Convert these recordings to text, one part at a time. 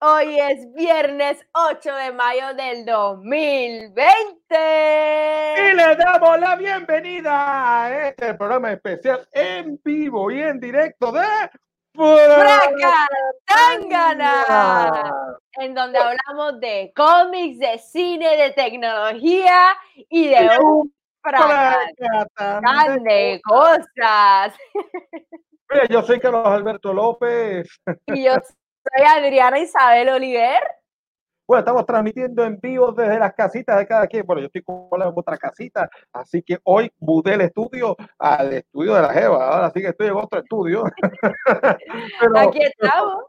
Hoy es viernes 8 de mayo del 2020. Y le damos la bienvenida a este programa especial en vivo y en directo de Tangana, en donde hablamos de cómics, de cine, de tecnología y de un de cosas. Mira, yo soy Carlos Alberto López. Y yo soy Adriana Isabel Oliver. Bueno, estamos transmitiendo en vivo desde las casitas de cada quien. Bueno, yo estoy con la otra casita, así que hoy mudé el estudio al estudio de la Jeva. Ahora sí que estoy en otro estudio. Aquí estamos.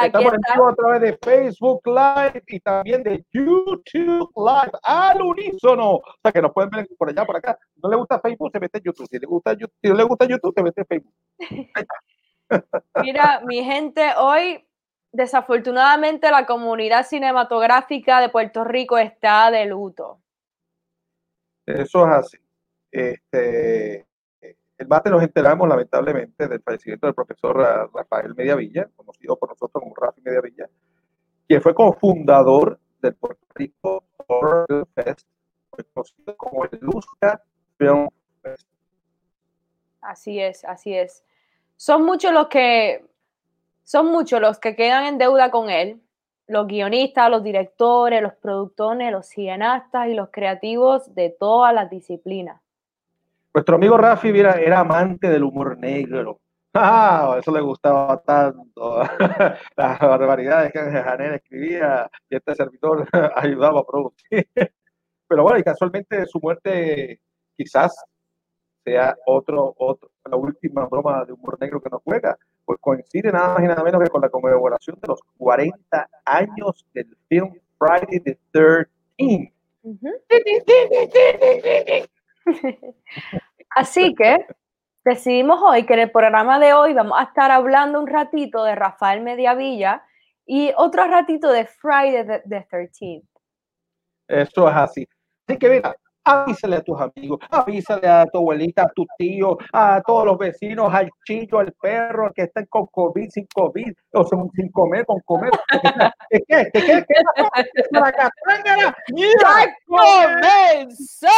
Estamos en vivo a través de Facebook Live y también de YouTube Live al unísono. O sea que nos pueden ver por allá, por acá. No le gusta Facebook, se mete en YouTube. Si le gusta YouTube, si no le gusta YouTube, se mete en Facebook. Mira, mi gente, hoy desafortunadamente la comunidad cinematográfica de Puerto Rico está de luto. Eso es así. Este, el bate nos enteramos lamentablemente del fallecimiento del profesor Rafael Mediavilla, conocido por nosotros como Rafi Mediavilla, quien fue cofundador del Puerto Rico Horror Fest, conocido como el Luzca Film Fest. Así es, así es. Son muchos los que son muchos los que quedan en deuda con él, los guionistas, los directores, los productores, los cineastas y los creativos de todas las disciplinas. Nuestro amigo Rafi era, amante del humor negro. Ah, eso le gustaba tanto. Las barbaridades que Janel escribía y este servidor ayudaba a producir. Pero bueno, y casualmente su muerte quizás sea otro, otro, la última broma de humor negro que nos juega, pues coincide nada más y nada menos que con la conmemoración de los 40 años del film Friday the 13th. Así que decidimos hoy que en el programa de hoy vamos a estar hablando un ratito de Rafael Mediavilla y otro ratito de Friday the, 13th. Eso es así. Así que mira, avísale a tus amigos, avísale a tu abuelita, a tu tío, a todos los vecinos, al chillo, al perro, que estén con COVID, sin COVID, o sin comer, con comer. ¿Qué? ¿Qué? ¿Qué? ¿Qué? ¡Ya comenzó!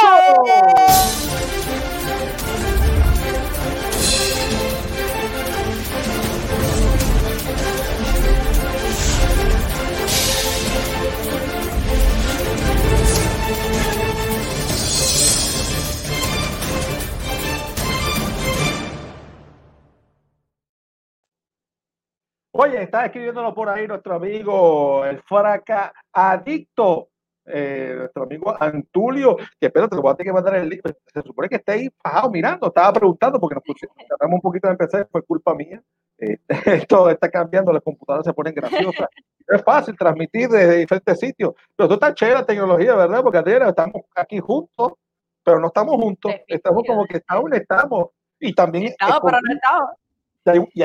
Oye, está escribiéndolo por ahí nuestro amigo, el Fraca Adicto, eh, nuestro amigo Antulio, que espero te lo voy a tener que mandar el link. Se supone que está ahí bajado mirando, estaba preguntando porque nos pusimos un poquito de empezar, fue culpa mía. Eh, esto está cambiando, las computadoras se ponen graciosas. es fácil transmitir desde diferentes sitios, pero tú estás chévere la tecnología, ¿verdad? Porque estamos aquí juntos, pero no estamos juntos, estamos como que aún estamos. Y también. Estamos, pero no estamos y,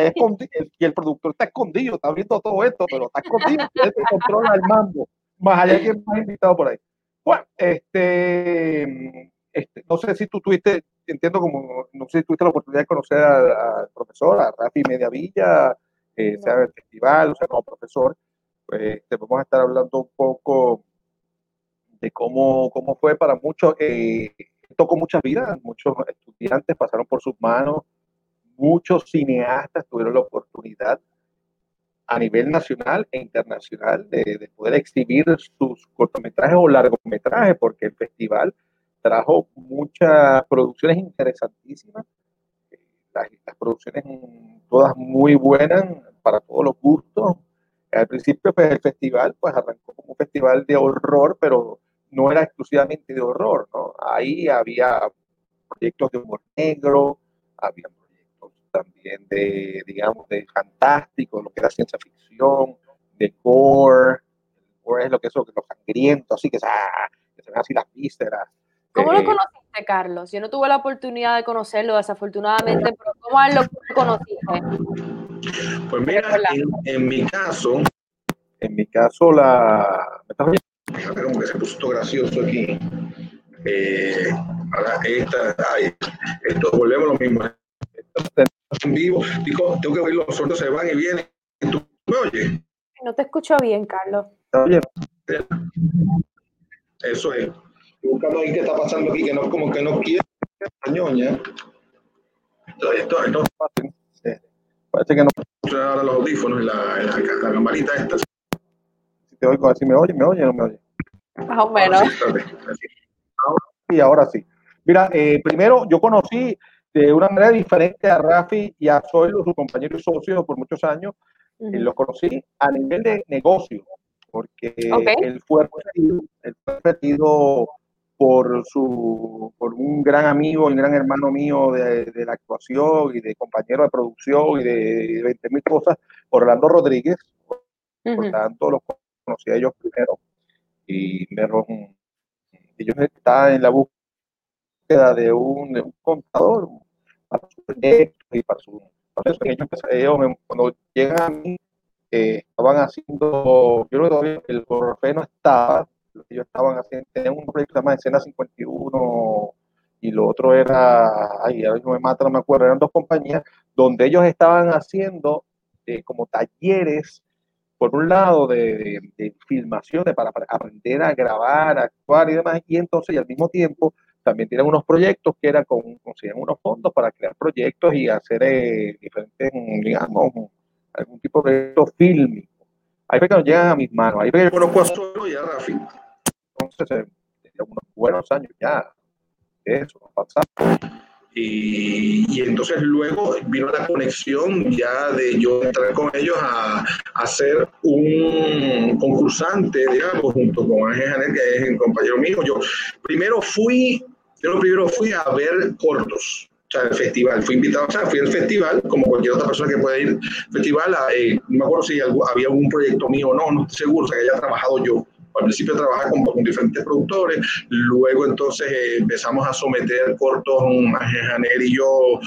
y el productor está escondido, está viendo todo esto, pero está escondido, él controla el mando, más allá que más invitado por ahí. Bueno, este, este, no sé si tú tuviste, entiendo como, no sé si tuviste la oportunidad de conocer al profesor, a Rafi Mediavilla, eh, sea el festival, o sea, como profesor, pues te vamos a estar hablando un poco de cómo, cómo fue para muchos, eh, tocó muchas vidas, muchos estudiantes pasaron por sus manos, muchos cineastas tuvieron la oportunidad a nivel nacional e internacional de, poder exhibir sus cortometrajes o largometrajes, porque el festival trajo muchas producciones interesantísimas, las, producciones todas muy buenas para todos los gustos. Al principio pues, el festival pues arrancó como un festival de horror, pero no era exclusivamente de horror. Ahí había proyectos de humor negro, había también de, digamos, de fantástico, lo que era ciencia ficción, de gore, gore es lo que es lo, sangriento, así que, ah, que se ven así las vísceras. ¿Cómo lo eh, conociste, Carlos? Yo no tuve la oportunidad de conocerlo, desafortunadamente, pero ¿cómo lo conociste? Pues mira, en, mi caso, en mi caso, la. Fíjate como que se puso gracioso aquí. Eh, esta, ay, esto volvemos lo mismo en vivo. Digo, tengo que ver los sordos se van y vienen. ¿Tú me oyes? No te escucho bien, Carlos. Eso es. Buscando ahí qué está pasando aquí, que no como que no quiere ñoña. Esto, esto, esto Parece que no. Ahora los audífonos y la, la, la campanita esta. Si te oigo, si me oye, me oye o no me oye. Más o menos. Ahora sí, ahora sí. Mira, eh, primero yo conocí de una manera diferente a Rafi y a Zoilo, su compañero y socio por muchos años. Uh -huh. Los conocí a nivel de negocio, porque okay. él fue repetido, él fue repetido por, su, por un gran amigo, un gran hermano mío de, de la actuación y de compañero de producción y de, de 20 mil cosas, Orlando Rodríguez. Por, uh -huh. por tanto, los conocí a ellos primero y me, ellos están en la búsqueda de un, de un contador para su proyecto y para su ellos cuando llegan a mí eh, estaban haciendo yo creo que todavía el Corfe no estaba ellos estaban haciendo tenían un proyecto que se llama Escena 51 y lo otro era ay a ver no me mata no me acuerdo eran dos compañías donde ellos estaban haciendo eh, como talleres por un lado, de, filmaciones para, aprender a grabar, actuar y demás, y entonces, y al mismo tiempo, también tienen unos proyectos que era con, consiguen unos fondos para crear proyectos y hacer eh, diferentes, digamos, algún tipo de proyecto fílmico. Ahí fue que nos llegan a mis manos. Ahí fue que yo conozco a Solo y a Rafi. Entonces, eh, unos buenos años ya. Eso, pasado. Y, y, entonces luego vino la conexión ya de yo entrar con ellos a, a ser un concursante, digamos, junto con Ángel Janet, que es el compañero mío. Yo primero fui, yo primero fui a ver cortos, o sea, el festival. Fui invitado, o sea, fui al festival, como cualquier otra persona que pueda ir al festival. Eh, no me acuerdo si había algún proyecto mío o no, no estoy seguro, o sea, que haya trabajado yo al principio trabajaba con, con, diferentes productores, luego entonces eh, empezamos a someter cortos, Janer y yo,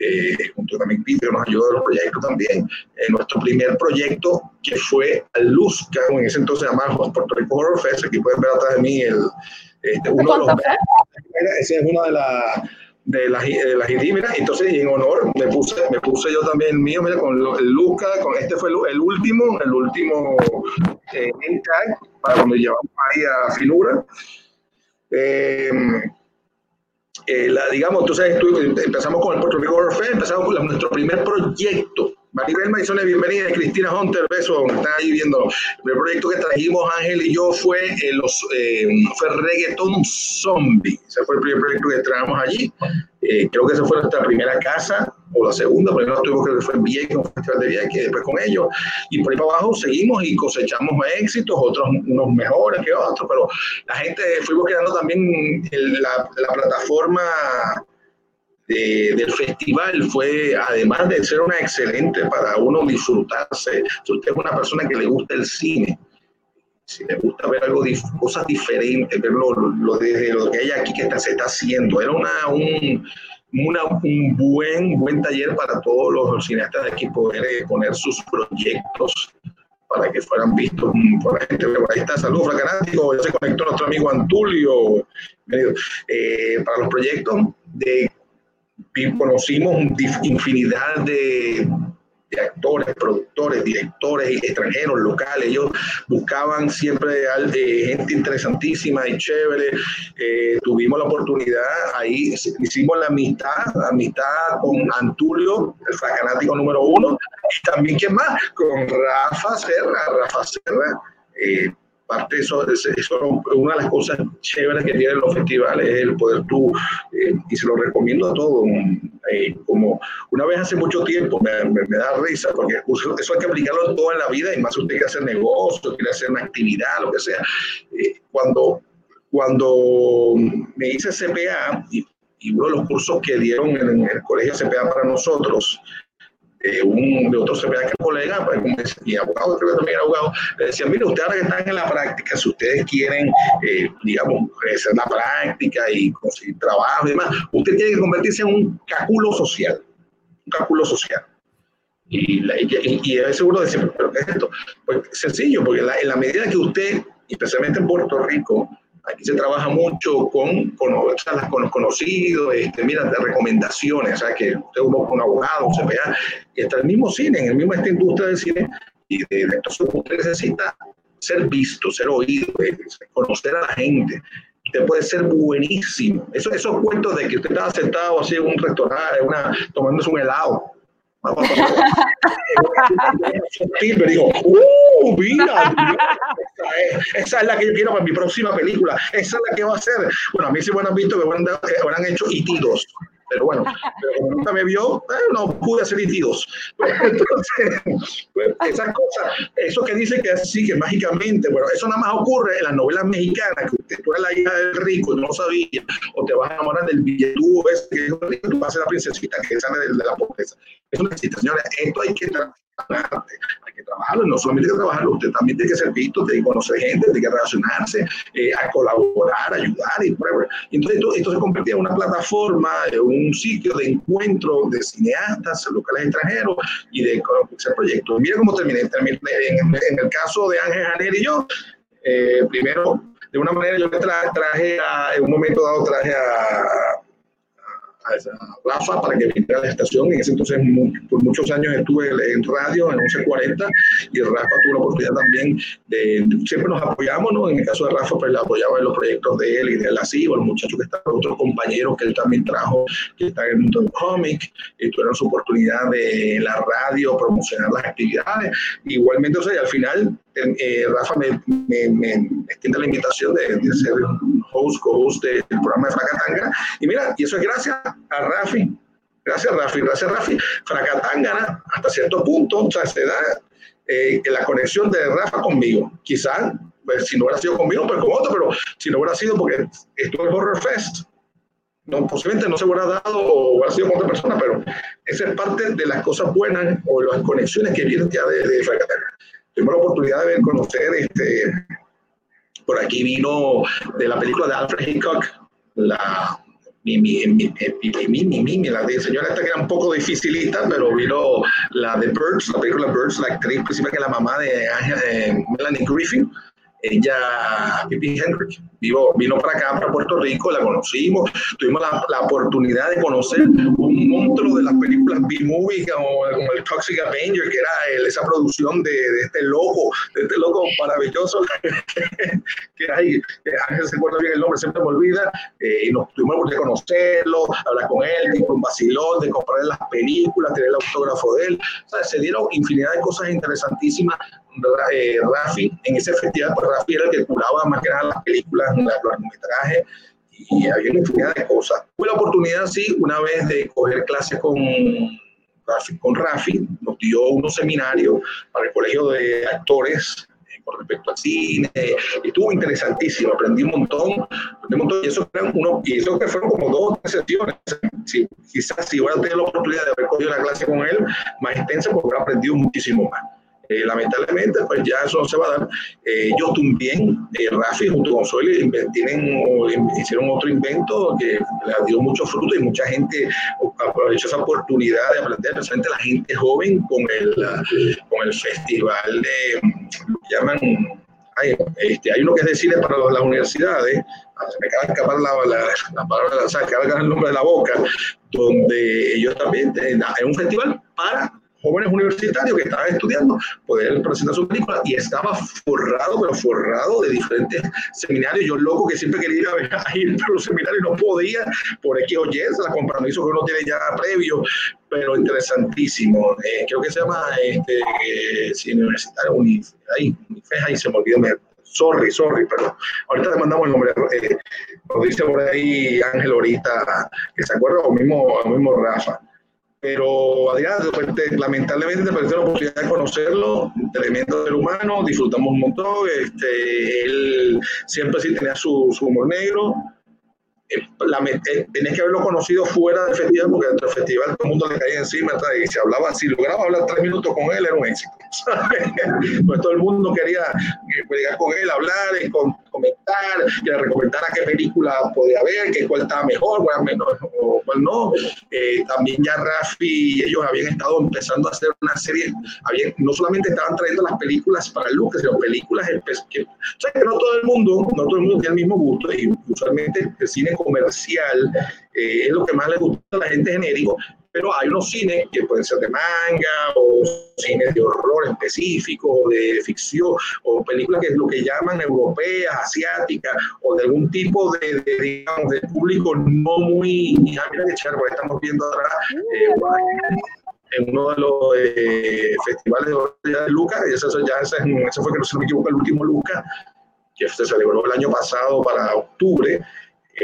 eh, junto también Peter nos ayudó en los proyectos también. Eh, nuestro primer proyecto que fue Luzca, en ese entonces llamaba Puerto Rico Horror Fest, aquí pueden ver atrás de mí el, este, uno de los... Esa es una de las de las de mira, entonces en honor me puse, me puse yo también el mío, mira, con el Luca, con este fue el, el último, el último eh, tag para cuando llevamos ahí a Finura. Eh, eh, la, digamos, entonces empezamos con el Puerto Rico Fair, empezamos con la, nuestro primer proyecto. Maribel Maizone, bienvenida, Cristina Hunter, beso, están ahí viendo. El proyecto que trajimos Ángel y yo fue, eh, los, eh, fue Reggaeton Zombie. Ese fue el primer proyecto que trajimos allí. Eh, creo que esa fue nuestra primera casa, o la segunda, primero tuvimos que fue en Vieques, un festival de Vieques, después con ellos. Y por ahí para abajo seguimos y cosechamos éxitos, otros unos mejores que otros, pero la gente, fuimos creando también el, la, la plataforma de, del festival fue, además de ser una excelente para uno disfrutarse, si usted es una persona que le gusta el cine, si le gusta ver algo, cosas diferentes, ver lo, lo, lo que hay aquí que está, se está haciendo, era una, un, una, un buen, buen taller para todos los cineastas de aquí poder eh, poner sus proyectos para que fueran vistos por la gente. Ahí está, saludos, Fracanático, ya se conectó nuestro amigo Antulio, eh, para los proyectos de conocimos infinidad de, de, actores, productores, directores extranjeros, locales. Ellos buscaban siempre eh, gente interesantísima y chévere. Eh, tuvimos la oportunidad, ahí hicimos la amistad, amistad con Antulio, el fanático número uno, y también, ¿quién más? Con Rafa Serra. Rafa Serra. Eh, parte eso, eso, una de las cosas chéveres que tienen los festivales es el poder tú, eh, y se lo recomiendo a todos, eh, como una vez hace mucho tiempo, me, da risa, porque eso hay que aplicarlo todo en la vida, y más usted quiere hacer negocio, quiere hacer una actividad, lo que sea. Eh, cuando, cuando me hice CPA, y, y, uno de los cursos que dieron en el colegio CPA para nosotros, de, un, de otro CPA que colega, pues, y abogado, creo que también era abogado, le decía, mire, ustedes ahora que están en la práctica, si ustedes quieren, eh, digamos, hacer la práctica y conseguir trabajo y demás, usted tiene que convertirse en un cáculo social, un cáculo social. Y, la, y, y seguro de decir, ¿pero qué es esto? Pues sencillo, porque la, en la medida que usted, especialmente en Puerto Rico, Aquí se trabaja mucho con, con, con los conocidos, este, mira, de recomendaciones, o sea, que usted busca un abogado, se vea, y hasta el mismo cine, en el mismo esta industria del cine y de, de usted necesita ser visto, ser oído, eh, conocer a la gente. Usted puede ser buenísimo. Eso, esos cuentos de que usted estaba sentado así en un restaurante, una, tomándose un helado, me dijo, ¡uh! Mira, esa es, la que yo quiero para mi próxima película. Esa es la que va a ser. Bueno, a mí sí me han visto que habrán hecho itidos pero bueno, pero como nunca me vio, eh, no pude hacer itidos. Entonces, pues, esas cosas, eso que dice que así, que mágicamente, bueno, eso nada más ocurre en las novelas mexicanas, que usted, tú eres la hija del rico y no lo sabía, o te vas a enamorar del billetudo ese que tú vas a ser la princesita que sale de, la pobreza. Eso no existe, señores. Esto hay que hay que trabajarlo, no solamente hay que trabajarlo, usted también tiene que ser visto, tiene que conocer gente, tiene que relacionarse, eh, a colaborar, ayudar y whatever. Entonces esto, se convertía en una plataforma, un sitio de encuentro de cineastas locales extranjeros y de hacer proyectos. Mira cómo terminé, terminé en, el caso de Ángel Janer y yo, eh, primero, de una manera yo traje, traje a, en un momento dado traje a a Rafa para que viniera a la estación. En ese entonces, por muchos años estuve en radio, en 1140, y Rafa tuvo la oportunidad también de, siempre nos apoyamos, ¿no? En el caso de Rafa, pues le apoyaba en los proyectos de él y de la CIBO, los muchachos que están, otros compañeros que él también trajo, que están en el mundo del cómic, y tuvieron su oportunidad de la radio promocionar las actividades. Igualmente, o sea, al final eh, Rafa me, me, extiende la invitación de, ser host, co-host del programa de Fracatanga. Y mira, y eso es gracias a Rafi. Gracias, Rafi. Gracias, Rafi. Fracatanga, hasta cierto punto, o sea, se da eh, la conexión de Rafa conmigo. Quizás, pues, si no hubiera sido conmigo, pues con otro, pero si no hubiera sido porque estuvo en Horror Fest, no, posiblemente no se hubiera dado o hubiera sido con otra persona, pero esa es parte de las cosas buenas o las conexiones que vienen ya de, de Fracatanga tuvimos la oportunidad de ver, conocer, este, por aquí vino de la película de Alfred Hitchcock, la mi, mi, mi, mi, la señora esta que era un poco dificilita, pero vino la de Birds, la película Birds, la actriz principal que es la mamá de, de Melanie Griffin, ella, Pippi Hendrick, vino para acá, para Puerto Rico, la conocimos, tuvimos la, la oportunidad de conocer un monstruo de las películas B-Movie, como, el Toxic Avenger, que era esa producción de, de, este loco, de este loco maravilloso, que hay, que se acuerda bien el nombre, siempre me olvida, eh, y nos tuvimos de conocerlo, hablar con él, tipo un vacilón, de comprar las películas, tener el autógrafo de él, o sea, se dieron infinidad de cosas interesantísimas eh, Rafi, en ese festival, pues Rafi era el que curaba más que nada las películas, los largometrajes, y había una infinidad de cosas. Tuve la oportunidad, sí, una vez de coger clases con Rafi, con Rafi, nos dio unos seminarios para el colegio de actores eh, con respecto al cine, y estuvo interesantísimo, aprendí un montón, aprendí un montón, y eso, uno, y eso que fueron como dos o tres sesiones, si, quizás si hubiera tenido la oportunidad de haber cogido la clase con él más extensa, pues hubiera aprendido muchísimo más. Eh, lamentablemente, pues ya eso no se va a dar. Eh, ellos también, eh, Rafi junto con Soy, tienen, hicieron otro invento que le dio mucho fruto y mucha gente aprovechó esa oportunidad de aprender, especialmente la gente joven, con el, con el festival de, llaman, hay, este, hay uno que es de cine para las universidades, se me acaba de escapar la, la, la palabra, o sea, acaba el nombre de la boca, donde ellos también, es un festival para jóvenes universitarios que estaban estudiando poder presentar su película y estaba forrado, pero forrado de diferentes seminarios. Yo loco que siempre quería ir a, ir a los seminarios y no podía por X o Y, los compromisos que uno tiene ya previo, pero interesantísimo. Eh, creo que se llama este, eh, Universitario Unif, ahí, se me olvidó. Sorry, sorry, pero ahorita le mandamos el nombre. Eh, lo dice por ahí Ángel ahorita, que se acuerda, o mismo, o mismo Rafa pero Adrián, lamentablemente te perdiste la oportunidad de conocerlo, tremendo ser humano, disfrutamos un montón, este, él siempre sí tenía su, humor negro, eh, eh, tenés que haberlo conocido fuera del festival, porque dentro del festival todo el mundo le caía encima, y se hablaba, si lograba hablar tres minutos con él, era un éxito. pues todo el mundo quería llegar con él, hablar, comentar, que le recomendara qué película podía ver, que cuál estaba mejor, cuál menos o cuál no. Eh, también ya Rafi y ellos habían estado empezando a hacer una serie, habían, no solamente estaban trayendo las películas para Lucas, sino películas que, o que no todo el mundo, no todo el mundo tiene el mismo gusto y usualmente el cine comercial eh, es lo que más le gusta a la gente genérico, pero hay unos cines que pueden ser de manga o cines de horror específico, de ficción o películas que es lo que llaman europeas, asiáticas o de algún tipo de, digamos, de público no muy... Ah, mira que estamos viendo ahora eh, en uno de los eh, festivales de Lucas, y eso, ya, ese, fue, que no se me equivoco, el último Lucas, que se celebró el año pasado para octubre,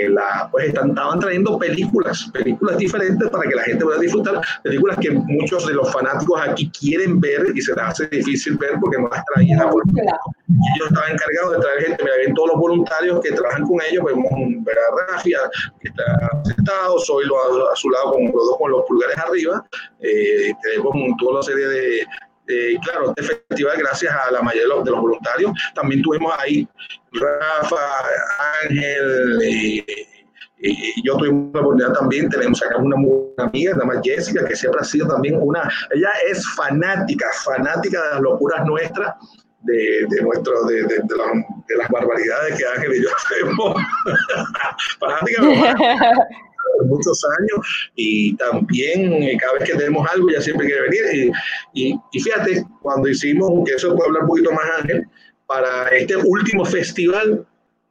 la, pues estaban trayendo películas, películas diferentes para que la gente pueda disfrutar, películas que muchos de los fanáticos aquí quieren ver y se les hace difícil ver porque no las traían. Ellos estaban encargados de traer gente, mira, ven todos los voluntarios que trabajan con ellos, vemos ver a Rafia, que está sentado, soy a, a, su lado con los dos con los pulgares arriba, eh, tenemos toda la serie de, eh, claro, este festival, gracias a la mayoría de los, voluntarios, también tuvimos ahí Rafa, Ángel, eh, y yo tuvimos la oportunidad también, tenemos acá una muy amiga, la más Jessica, que siempre ha sido también una, ella es fanática, fanática de las locuras nuestras, de, de, nuestro, de, de, las barbaridades que Ángel y yo hacemos. fanática muchos años y también eh, cada vez que tenemos algo ya siempre quiere venir. Y, y, fíjate, cuando hicimos, que eso puede hablar un poquito más Ángel, para este último festival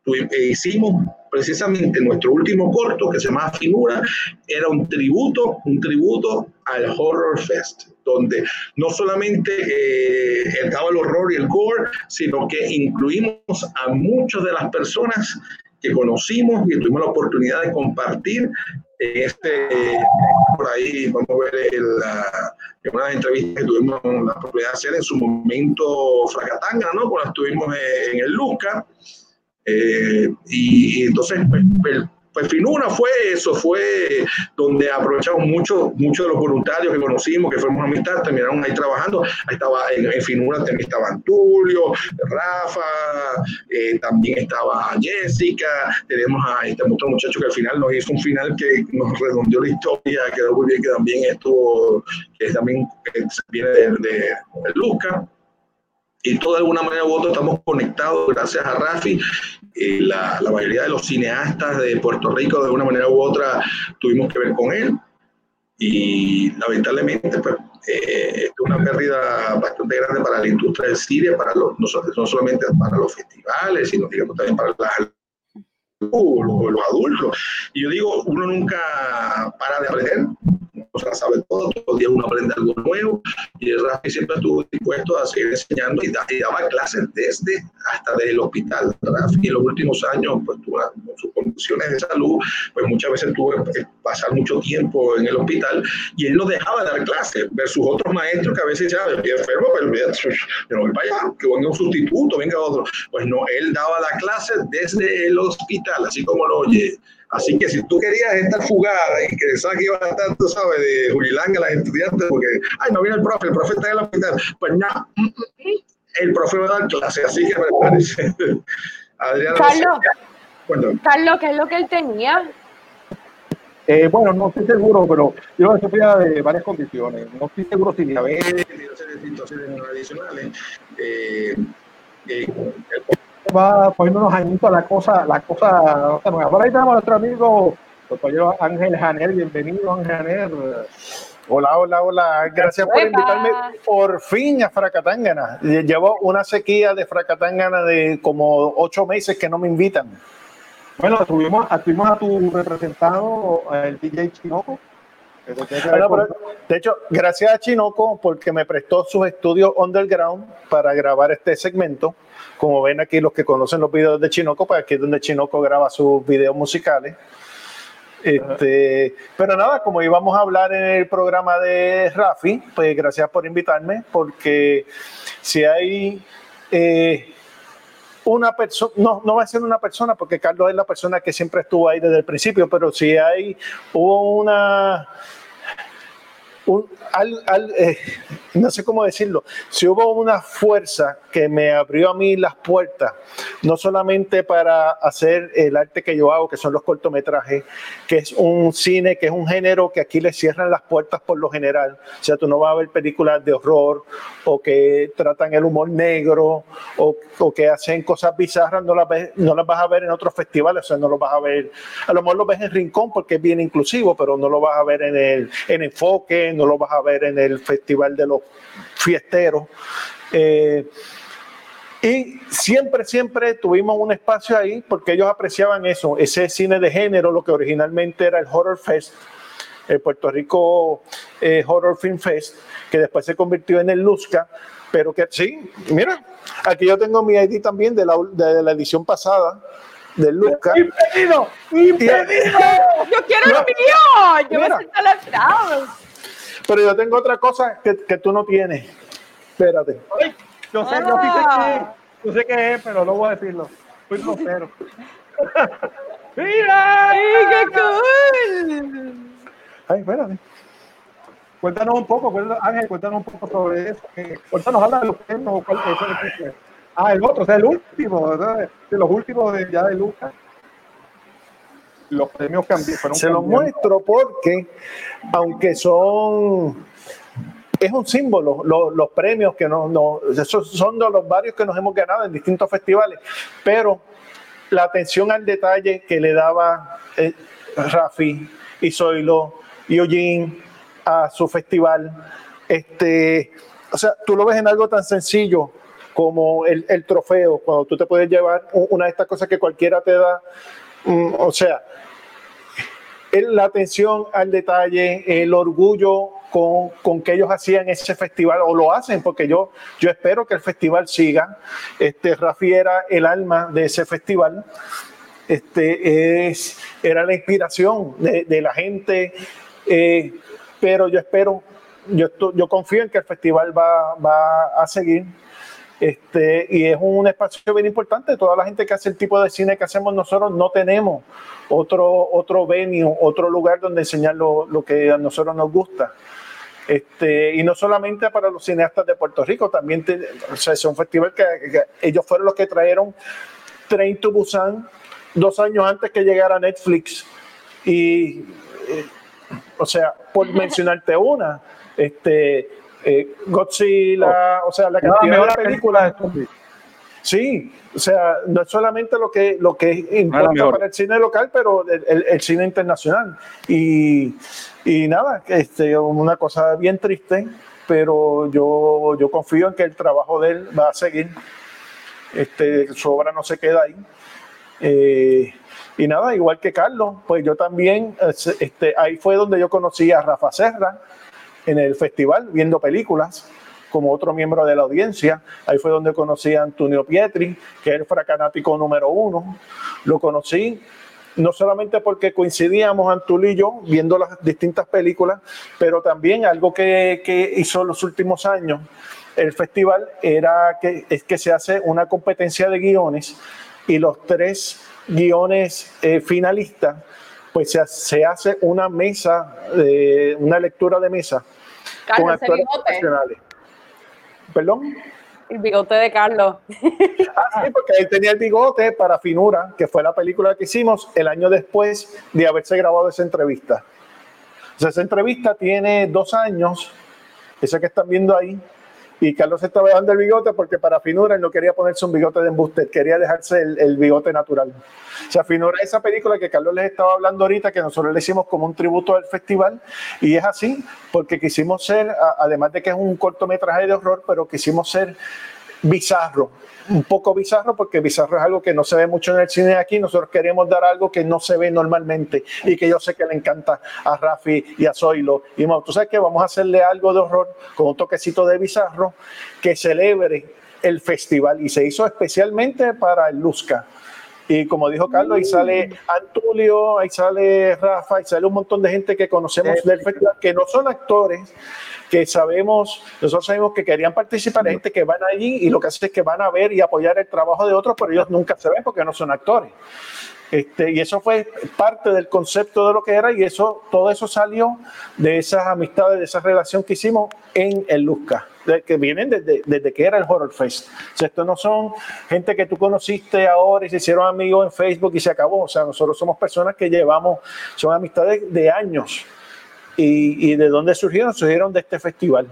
eh, hicimos precisamente nuestro último corto que se llama Finura, era un tributo, un tributo al Horror Fest, donde no solamente eh, estaba el horror y el gore, sino que incluimos a muchas de las personas que conocimos y tuvimos la oportunidad de compartir este, por ahí vamos a ver en una entrevista que tuvimos la oportunidad de hacer en su momento Fracatanga, ¿no? Cuando estuvimos en el Luca. Eh, y, entonces, pues, pues, pues Finuna fue eso, fue donde aprovechamos mucho, mucho de los voluntarios que conocimos, que fuimos amistad, terminaron ahí trabajando. Ahí estaba en, Finuna también estaba Tulio, Rafa, eh, también estaba Jessica, tenemos a este otro muchacho que al final nos hizo un final que nos redondeó la historia, quedó muy bien, que también estuvo, que también viene de, de, Luca y todo de alguna manera u otra estamos conectados gracias a Rafi. Eh, la, la, mayoría de los cineastas de Puerto Rico de alguna manera u otra tuvimos que ver con él y lamentablemente pues eh, es una pérdida bastante grande para la industria del cine, para los, no, no solamente para los festivales, sino digamos también para los, los adultos. Y yo digo, uno nunca para de aprender, sea, sabe todo, todos los días uno aprende algo nuevo y el Rafi siempre estuvo dispuesto a seguir enseñando y, daba clases desde hasta desde el hospital. Rafi en los últimos años, pues tuvo sus condiciones de salud, pues muchas veces tuvo que pasar mucho tiempo en el hospital y él no dejaba de dar clases versus otros maestros que a veces ya estoy enfermo, pero yo no voy para allá, que venga un sustituto, venga otro. Pues no, él daba la clase desde el hospital, así como lo oye. Así que si tú querías estar fugada y que pensabas que iba a estar, tú sabes, de Jurilán a las estudiantes, porque, ay, no viene el profe, el profe está en la hospital, pues ya, el profe va a dar clase, así que me parece. Adriana. Carlos, Carlos, ¿qué es lo que él tenía? Eh, bueno, no estoy seguro, pero yo sufría de varias condiciones. No estoy seguro si diabetes, situaciones adicionales. Eh, eh, va poniendo unos añitos la cosa, la cosa, nueva. Por ahí tenemos a nuestro amigo, doctor Ángel Janer, bienvenido Ángel Janer. Hola, hola, hola. Gracias por invitarme por fin a Fracatangana. Llevo una sequía de Fracatangana de como ocho meses que no me invitan. Bueno, tuvimos, tuvimos a tu representado, el DJ Chinoco. De hecho, gracias a Chinoco porque me prestó sus estudios underground para grabar este segmento. Como ven aquí los que conocen los videos de Chinoco, pues aquí es donde Chinoco graba sus videos musicales. Este, pero nada, como íbamos a hablar en el programa de Rafi, pues gracias por invitarme, porque si hay eh, una persona, no, no va a ser una persona, porque Carlos es la persona que siempre estuvo ahí desde el principio, pero si hay, hubo una eh, no sé cómo decirlo, si hubo una fuerza que me abrió a mí las puertas, no solamente para hacer el arte que yo hago, que son los cortometrajes, que es un cine, que es un género que aquí le cierran las puertas por lo general, o sea, tú no vas a ver películas de horror o que tratan el humor negro o, o que hacen cosas bizarras, no las, no las vas a ver en otros festivales, o sea, no los vas a ver, a lo mejor lo ves en Rincón porque es bien inclusivo, pero no lo vas a ver en el en Enfoque, no lo vas a ver en el Festival de los Fiesteros. Eh, y siempre, siempre tuvimos un espacio ahí porque ellos apreciaban eso, ese cine de género, lo que originalmente era el Horror Fest, el Puerto Rico eh, Horror Film Fest, que después se convirtió en el Luzca, pero que sí, mira, aquí yo tengo mi ID también de la, de la edición pasada del Luzca. ¡Impedido! ¡Impedido! Yo quiero el mío, yo me siento la pero yo tengo otra cosa que, que tú no tienes. Espérate. yo sé, yo, sé que, yo sé que es, pero no voy a decirlo. Fui grosero. ¡Mira! ¡Ay, qué cool! Ay, espérate. Cuéntanos un poco, Ángel, cuéntanos un poco sobre eso. Cuéntanos, habla de los temas. ¿cuál es Ah, el otro, o sea, el último, de los últimos de, ya de Lucas los premios cambiaron. Se los muestro porque, aunque son es un símbolo, los, premios que no, no, son de los varios que nos hemos ganado en distintos festivales, pero la atención al detalle que le daba eh, Rafi y Zoilo y Eugene a su festival, este, o sea, tú lo ves en algo tan sencillo como el, el trofeo, cuando tú te puedes llevar una de estas cosas que cualquiera te da, mm, o sea, la atención al detalle, el orgullo con, con, que ellos hacían ese festival, o lo hacen, porque yo, yo espero que el festival siga. Este, Rafi era el alma de ese festival. Este, es, era la inspiración de, de la gente, eh, pero yo espero, yo, yo confío en que el festival va, va a seguir. Este, y es un espacio bien importante. Toda la gente que hace el tipo de cine que hacemos nosotros no tenemos otro, otro venue, otro lugar donde enseñar lo, lo que a nosotros nos gusta. Este, y no solamente para los cineastas de Puerto Rico, también o sea, es un festival que, ellos fueron los que trajeron Train to Busan dos años antes que llegara Netflix. Y, eh, o sea, por mencionarte una, este, eh, Godzilla, o sea, la cantidad de películas. Sí, o sea, no es solamente lo que, lo que importa para el cine local, pero el, el, cine internacional. Y, y, nada, este, una cosa bien triste, pero yo, yo confío en que el trabajo de él va a seguir. Este, su obra no se queda ahí. Eh, y nada, igual que Carlos, pues yo también, este, ahí fue donde yo conocí a Rafa Serra en el festival, viendo películas como otro miembro de la audiencia. Ahí fue donde conocí a Antonio Pietri, que es fracanático número uno. Lo conocí no solamente porque coincidíamos Antulio y yo viendo las distintas películas, pero también algo que, que hizo los últimos años el festival era que, es que se hace una competencia de guiones y los tres guiones eh, finalistas, pues se, se, hace una mesa, de, una lectura de mesa con actores profesionales. ¿Perdón? El bigote de Carlos. Ah, sí, porque él tenía el bigote para Finura, que fue la película que hicimos el año después de haberse grabado esa entrevista. O sea, esa entrevista tiene dos años, esa que están viendo ahí, y Carlos estaba dejando el bigote porque para Finura él no quería ponerse un bigote de embuste, quería dejarse el, bigote natural. O sea, Finura esa película que Carlos les estaba hablando ahorita, que nosotros le hicimos como un tributo al festival, y es así, porque quisimos ser, además de que es un cortometraje de horror, pero quisimos ser bizarro, un poco bizarro, porque bizarro es algo que no se ve mucho en el cine aquí. Nosotros queremos dar algo que no se ve normalmente y que yo sé que le encanta a Rafi y a Zoilo. Y tú sabes que vamos a hacerle algo de horror con un toquecito de bizarro que celebre el festival y se hizo especialmente para el Luzca. Y como dijo Carlos, ahí sale Antulio, ahí sale Rafa, ahí sale un montón de gente que conocemos del festival, que no son actores, que sabemos, nosotros sabemos que querían participar, gente que van allí y lo que hace es que van a ver y apoyar el trabajo de otros, pero ellos nunca se ven porque no son actores. Este, y eso fue parte del concepto de lo que era y eso, todo eso salió de esas amistades, de esa relación que hicimos en el Luzca, que vienen desde, desde, que era el Horror Fest. O sea, estos no son gente que tú conociste ahora y se hicieron amigos en Facebook y se acabó. O sea, nosotros somos personas que llevamos, son amistades de años. ¿Y, y de dónde surgieron? Surgieron de este festival.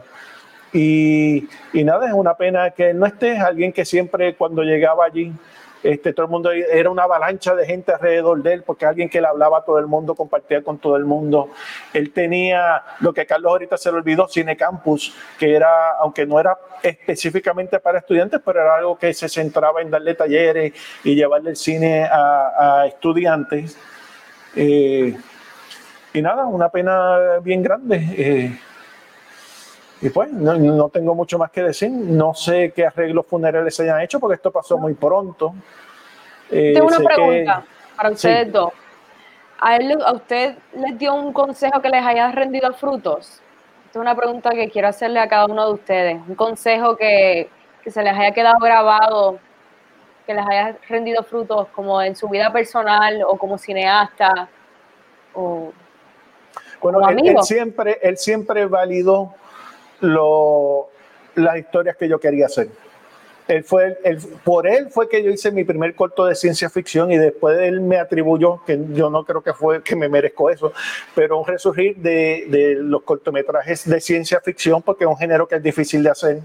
Y, y, nada, es una pena que no estés alguien que siempre cuando llegaba allí este, todo el mundo era una avalancha de gente alrededor de él, porque alguien que le hablaba a todo el mundo, compartía con todo el mundo. Él tenía lo que Carlos ahorita se le olvidó, Cine Campus, que era, aunque no era específicamente para estudiantes, pero era algo que se centraba en darle talleres y llevarle el cine a, estudiantes. Eh, y nada, una pena bien grande. Eh, y pues no, no, tengo mucho más que decir. No sé qué arreglos funerales se hayan hecho porque esto pasó muy pronto. Eh, tengo una pregunta para ustedes dos. ¿A, él, ¿A usted les dio un consejo que les haya rendido frutos? Esta es una pregunta que quiero hacerle a cada uno de ustedes. Un consejo que, que se les haya quedado grabado, que les haya rendido frutos como en su vida personal o como cineasta o bueno, él, él, siempre, él siempre validó lo, las historias que yo quería hacer. Él fue, el, por él fue que yo hice mi primer corto de ciencia ficción y después él me atribuyó, que yo no creo que fue que me merezco eso, pero un resurgir de, de los cortometrajes de ciencia ficción porque es un género que es difícil de hacer.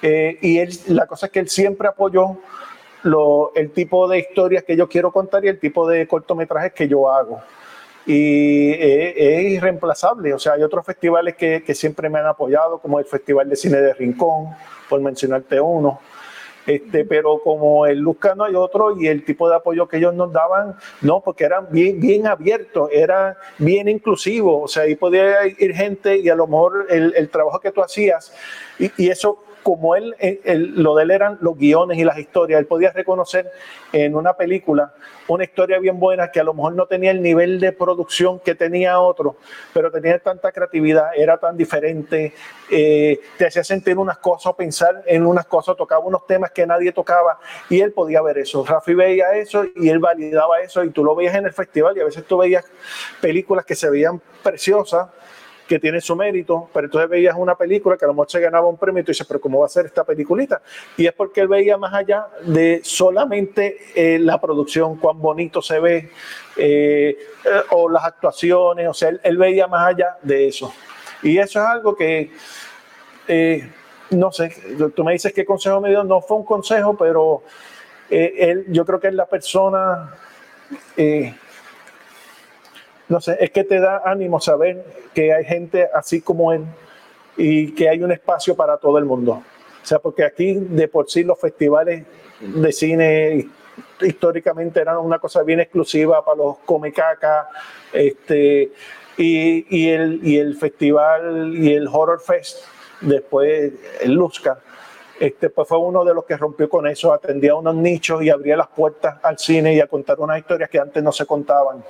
Eh, y él, la cosa es que él siempre apoyó lo, el tipo de historias que yo quiero contar y el tipo de cortometrajes que yo hago y es, irreemplazable. O sea, hay otros festivales que, que, siempre me han apoyado, como el Festival de Cine de Rincón, por mencionarte uno. Este, pero como el Luzcano hay otro y el tipo de apoyo que ellos nos daban, no, porque eran bien, bien abiertos, era bien inclusivo, o sea, ahí podía ir gente y a lo mejor el, el trabajo que tú hacías, y, y eso como él, lo de él eran los guiones y las historias, él podía reconocer en una película una historia bien buena que a lo mejor no tenía el nivel de producción que tenía otro, pero tenía tanta creatividad, era tan diferente, eh, te hacía sentir unas cosas, pensar en unas cosas, tocaba unos temas que nadie tocaba y él podía ver eso. Rafi veía eso y él validaba eso y tú lo veías en el festival y a veces tú veías películas que se veían preciosas que tiene su mérito, pero entonces veías una película que a lo mejor se ganaba un premio y tú dices, pero ¿cómo va a ser esta peliculita? Y es porque él veía más allá de solamente eh, la producción, cuán bonito se ve, eh, eh, o las actuaciones, o sea, él, él, veía más allá de eso. Y eso es algo que, no sé, tú me dices qué consejo me dio, no fue un consejo, pero él, yo creo que es la persona no sé, es que te da ánimo saber que hay gente así como él y que hay un espacio para todo el mundo. O sea, porque aquí de por sí los festivales de cine históricamente eran una cosa bien exclusiva para los comecacas, este, y, y, el, y el festival y el Horror Fest, después el Luzca, este, pues fue uno de los que rompió con eso, atendía unos nichos y abría las puertas al cine y a contar unas historias que antes no se contaban.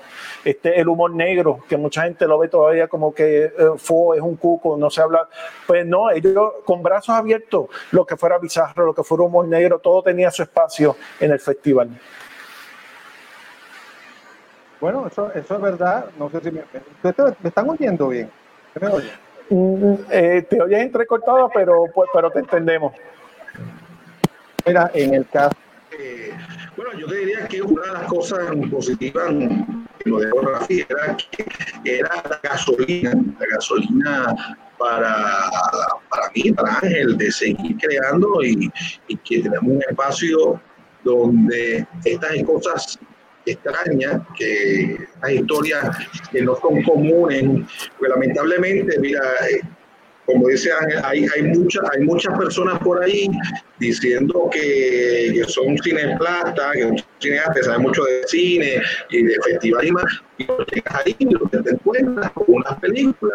Este, el humor negro, que mucha gente lo ve todavía como que eh, fue, es un cuco, no se habla. Pues no, ellos con brazos abiertos, lo que fuera bizarro, lo que fuera humor negro, todo tenía su espacio en el festival. Bueno, eso, eso es verdad. No sé si me, me están oyendo bien. Eh, te oyes entrecortado, pero, pues, pero te entendemos. Mira, en el caso. Eh, bueno, yo te diría que una de las cosas positivas lo de Rafi era que era la gasolina, la gasolina para, para mí, para Ángel, de seguir creando y, y que tenemos un espacio donde estas cosas extrañas, que las historias que no son comunes, pues lamentablemente, mira, eh, como dice Ángel, hay, hay, muchas, hay muchas personas por ahí diciendo que, que son cineastas, que son cineastas, saben mucho de cine y de festivales y más, y llegas ahí y te encuentras con unas películas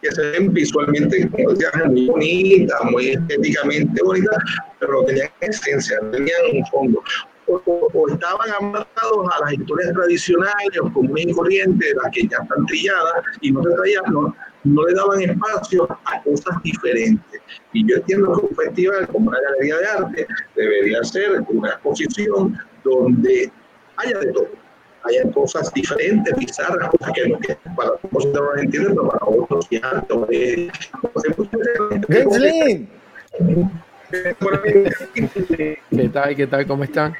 que se ven visualmente, muy bonitas, muy estéticamente bonitas, pero tenían esencia, tenían un fondo o, estaban amarrados a las historias tradicionales o comunes y corrientes, las que ya están trilladas, y no se traían, no, no le daban espacio a cosas diferentes. Y yo entiendo que un festival como la Galería de Arte debería ser una exposición donde haya de todo. Haya cosas diferentes, bizarras, cosas que, que para otros no entienden, pero para otros ya. ¿Qué tal? ¿Qué tal? ¿Cómo están?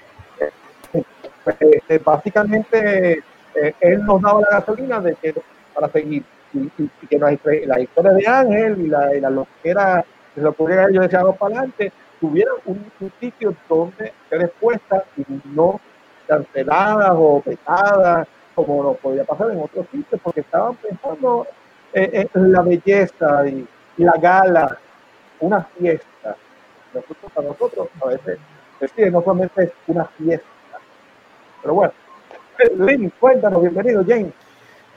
Este, básicamente, eh, él nos daba la gasolina de que, para seguir. Y, que la historia de Ángel y la, y la lo que era, ellos deseaban para adelante, tuvieran un, sitio donde ser expuesta y no canceladas o pesadas, como nos podía pasar en otros sitios, porque estaban pensando en, la belleza y, la gala, una fiesta. Nosotros, para nosotros, a veces, decir, no solamente es una fiesta, pero bueno, Lynn, cuéntanos, bienvenido, James.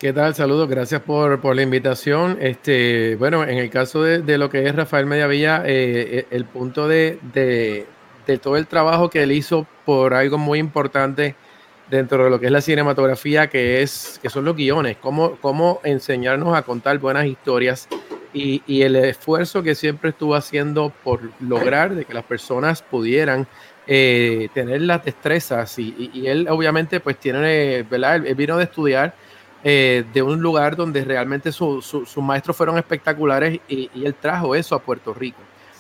¿Qué tal? Saludos, gracias por, por, la invitación. Este, bueno, en el caso de, de lo que es Rafael Mediavilla, eh, eh, el punto de, de, de, todo el trabajo que él hizo por algo muy importante dentro de lo que es la cinematografía, que, es, que son los guiones, cómo, cómo enseñarnos a contar buenas historias y, y, el esfuerzo que siempre estuvo haciendo por lograr de que las personas pudieran eh, tener las destrezas y, y, él obviamente pues tiene, ¿verdad? Él, vino de estudiar eh, de un lugar donde realmente sus maestros fueron espectaculares y, y, él trajo eso a Puerto Rico.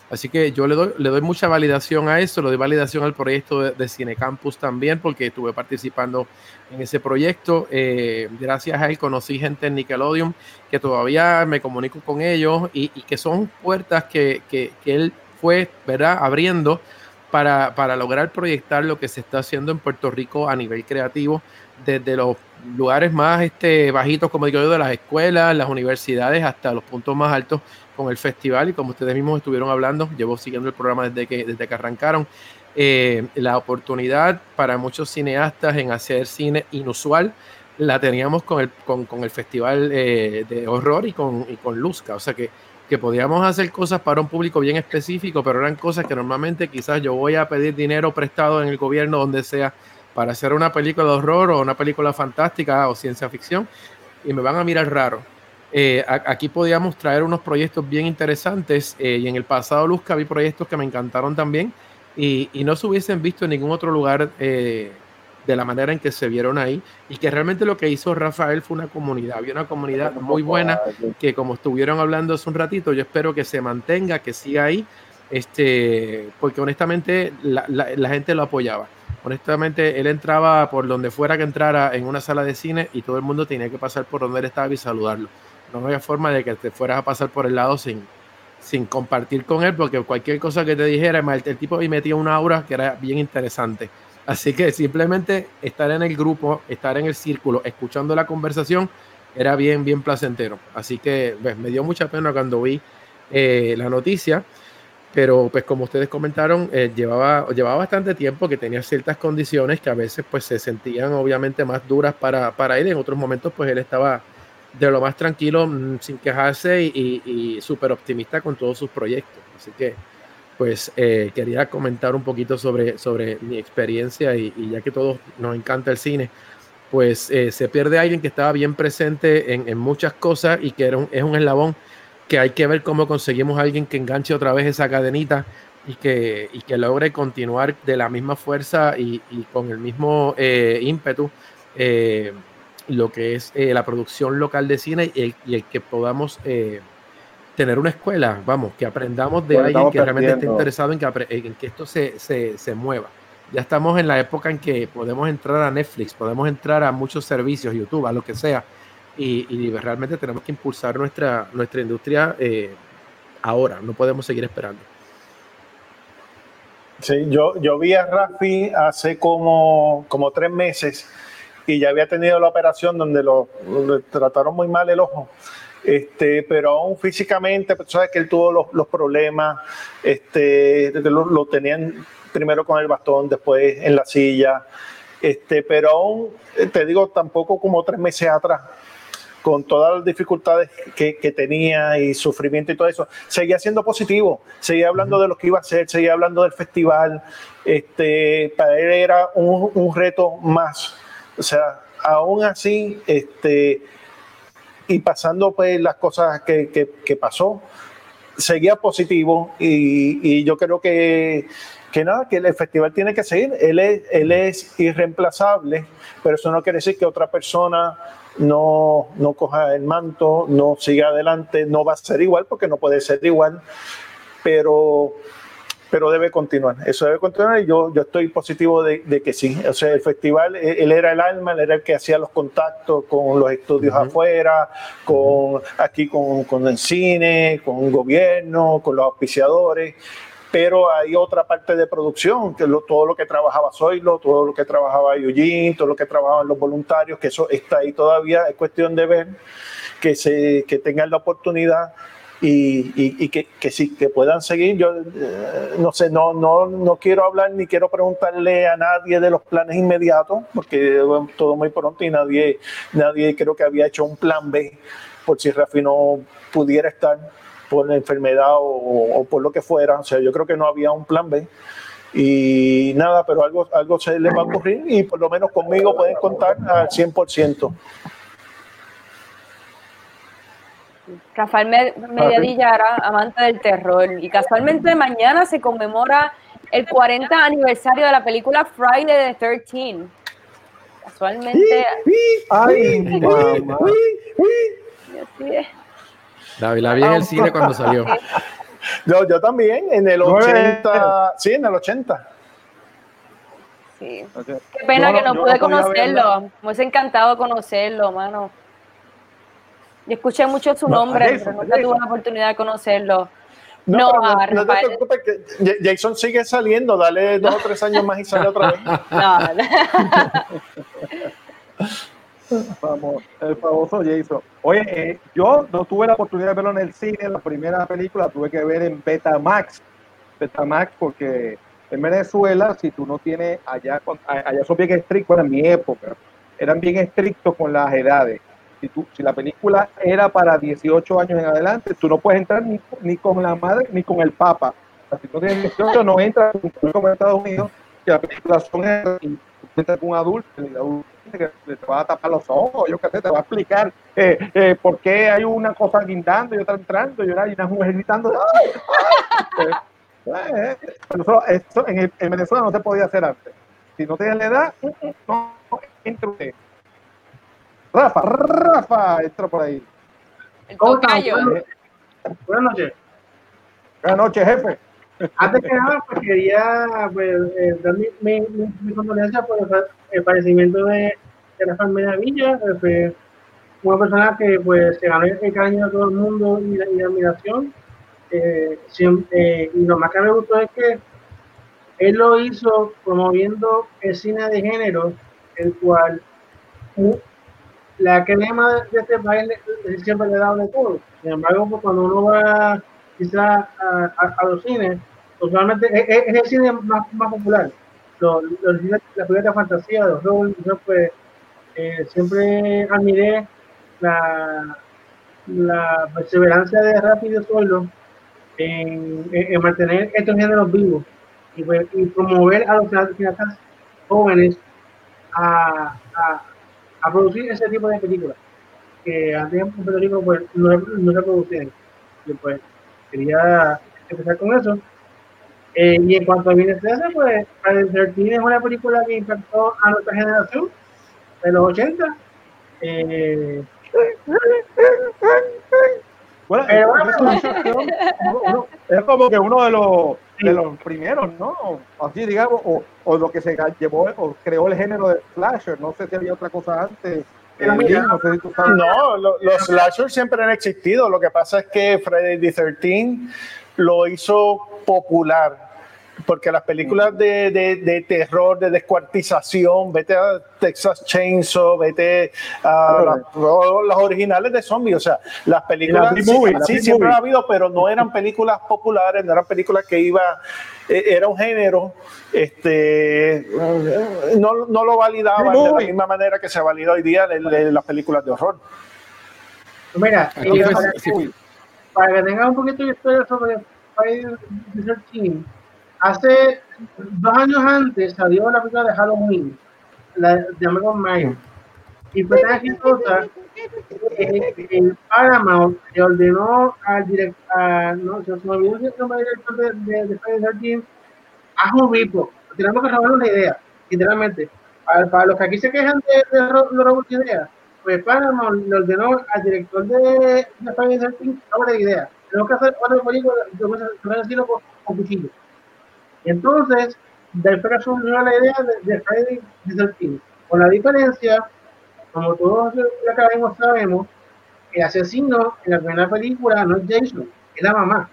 Así que yo le doy, le doy mucha validación a eso, le doy validación al proyecto de, de Cine Campus también, porque estuve participando en ese proyecto. Eh, gracias a él conocí gente en Nickelodeon que todavía me comunico con ellos y, y que son puertas que, que, que él fue ¿verdad? abriendo para, lograr proyectar lo que se está haciendo en Puerto Rico a nivel creativo, desde los lugares más este, bajitos, como digo yo, de las escuelas, las universidades, hasta los puntos más altos con el festival. Y como ustedes mismos estuvieron hablando, llevo siguiendo el programa desde que, desde que arrancaron, eh, la oportunidad para muchos cineastas en hacer cine inusual la teníamos con el, con, con el festival eh, de horror y con, y con Luzca. O sea que que podíamos hacer cosas para un público bien específico, pero eran cosas que normalmente quizás yo voy a pedir dinero prestado en el gobierno, donde sea, para hacer una película de horror o una película fantástica o ciencia ficción, y me van a mirar raro. Eh, aquí podíamos traer unos proyectos bien interesantes, eh, y en el pasado, Luzca, vi proyectos que me encantaron también, y, no se hubiesen visto en ningún otro lugar eh, de la manera en que se vieron ahí y que realmente lo que hizo Rafael fue una comunidad, había una comunidad muy buena que como estuvieron hablando hace un ratito, yo espero que se mantenga, que siga ahí, este, porque honestamente la, la, gente lo apoyaba. Honestamente, él entraba por donde fuera que entrara en una sala de cine y todo el mundo tenía que pasar por donde él estaba y saludarlo. No había forma de que te fueras a pasar por el lado sin, sin compartir con él, porque cualquier cosa que te dijera, el, el tipo y metía una aura que era bien interesante. Así que simplemente estar en el grupo, estar en el círculo, escuchando la conversación, era bien, bien placentero. Así que pues, me dio mucha pena cuando vi eh, la noticia, pero pues como ustedes comentaron, eh, llevaba, llevaba bastante tiempo que tenía ciertas condiciones que a veces pues se sentían obviamente más duras para, para él. En otros momentos pues él estaba de lo más tranquilo, mm, sin quejarse y, y, y súper optimista con todos sus proyectos. Así que pues eh, quería comentar un poquito sobre, sobre mi experiencia y, ya que todos nos encanta el cine, pues eh, se pierde alguien que estaba bien presente en, en muchas cosas y que era un, es un eslabón que hay que ver cómo conseguimos alguien que enganche otra vez esa cadenita y que, y que logre continuar de la misma fuerza y, con el mismo eh, ímpetu lo que es la producción local de cine y el que podamos tener una escuela, vamos, que aprendamos de alguien que realmente esté interesado en que, en que esto se, se, se, mueva. Ya estamos en la época en que podemos entrar a Netflix, podemos entrar a muchos servicios, YouTube, a lo que sea, y, y realmente tenemos que impulsar nuestra, nuestra industria eh, ahora, no podemos seguir esperando. Sí, yo, yo vi a Rafi hace como, como tres meses y ya había tenido la operación donde lo, lo trataron muy mal el ojo este, pero aún físicamente, pues, sabes que él tuvo los, los problemas, este, lo, lo, tenían primero con el bastón, después en la silla, este, pero aún, eh, te digo, tampoco como tres meses atrás, con todas las dificultades que, que, tenía y sufrimiento y todo eso, seguía siendo positivo, seguía hablando de lo que iba a hacer, seguía hablando del festival, este, para él era un, un reto más, o sea, aún así, este, y pasando pues las cosas que, que, pasó, seguía positivo y, y yo creo que, que, nada, que el festival tiene que seguir. Él es, él es irreemplazable, pero eso no quiere decir que otra persona no, no coja el manto, no siga adelante, no va a ser igual porque no puede ser igual, pero pero debe continuar. Eso debe continuar y yo, yo estoy positivo de, que sí. O sea, el festival, él era el alma, él era el que hacía los contactos con los estudios afuera, con aquí con, con, el cine, con el gobierno, con los auspiciadores. Pero hay otra parte de producción, que lo, todo lo que trabajaba Zoilo, todo lo que trabajaba Eugene, todo lo que trabajaban los voluntarios, que eso está ahí todavía. Es cuestión de ver que, se, que tengan la oportunidad y, que, que, sí, que puedan seguir. Yo eh, no sé, no, no, no quiero hablar ni quiero preguntarle a nadie de los planes inmediatos, porque todo muy pronto y nadie, nadie creo que había hecho un plan B por si Rafi no pudiera estar por la enfermedad o, por lo que fuera. O sea, yo creo que no había un plan B. Y nada, pero algo, algo se les va a ocurrir y por lo menos conmigo pueden contar al 100%. Rafael Mediadilla era amante del terror y casualmente mañana se conmemora el 40 aniversario de la película Friday the 13. Casualmente. Ay, mamá. David la vi en el cine cuando salió. Yo, yo también, en el 80. Sí, en el 80. Sí. Qué pena que no, pude conocerlo. Me hubiese encantado conocerlo, mano. Yo escuché mucho su nombre, pero nunca tuve la oportunidad de conocerlo. No, no, te preocupes, que Jason sigue saliendo, dale dos o tres años más y sale otra vez. Vamos, el famoso Jason. Oye, eh, yo no tuve la oportunidad de verlo en el cine, la primera película tuve que ver en Betamax. Betamax porque en Venezuela, si tú no tienes, allá, allá son bien estrictos, en mi época, eran bien estrictos con las edades si, la película era para 18 años en adelante, tú no puedes entrar ni, ni con la madre ni con el papa. Si tú tienes 18, no entras como en Estados Unidos, que la película son y entras con un adulto, el adulto te va a tapar los ojos, yo qué sé, te va a explicar eh, eh, por qué hay una cosa guindando y otra entrando y una mujer gritando. Eh, pero eso, en, en, Venezuela no se podía hacer antes. Si no tienes la edad, no entra usted. Rafa, Rafa, entra por ahí. El tocayo. Buenas noches. Buenas noches, jefe. Antes que nada, pues quería pues, eh, dar mi, mi, mi, condolencia por el, fallecimiento de, de Rafael Medavilla. Fue una persona que pues se ganó el cariño de todo el mundo y la, admiración. Eh, siempre, eh, y lo más que me gustó es que él lo hizo promoviendo el cine de género, el cual la crema de este país siempre le da de todo. Sin embargo, pues, cuando uno va quizás a, los cines, usualmente es, es, el cine más, popular. Los, los, la película de fantasía, los roles, pues, eh, siempre admiré la, perseverancia de Rápido Suelo en, en, mantener estos géneros vivos y, pues, promover a los cineastas jóvenes a, a producir ese tipo de películas que antes en Puerto pues, no, se producían. Y pues quería empezar con eso. Eh, y en cuanto a Vines pues Friday es una película que impactó a nuestra generación de los 80. Eh, bueno, es como que uno de los, de los primeros, ¿no? Así digamos, o, o, lo que se llevó o creó el género de slasher. No sé si había otra cosa antes. Eh, no, los slashers siempre han existido. Lo que pasa es que Friday the 13 lo hizo popular porque las películas de, de, de, terror, de descuartización, vete a Texas Chainsaw, vete a las originales de zombies, o sea, las películas sí, siempre ha habido, pero no eran películas populares, no eran películas que iba, e, era un género, este, no, no lo validaban de la misma manera que se valida hoy día las películas de horror. Mira, para, que tengan un poquito de historia sobre Friday the 13 Hace dos años antes salió la película de Halloween, la de American Mayo. Y fue tan exitosa que el Paramount le ordenó al director, no, el director de, de, de Friday a un Repo. Tenemos que robar una idea, literalmente. Para, los que aquí se quejan de, de, de robar idea, pues Paramount le ordenó al director de, de Friday the 13 robar idea. Tenemos que hacer otra película de con, con cuchillo. Entonces, después surgió la idea de, de Friday the 13 con la diferencia como todos los que sabemos, el asesino en la primera película no es Jason, es la mamá.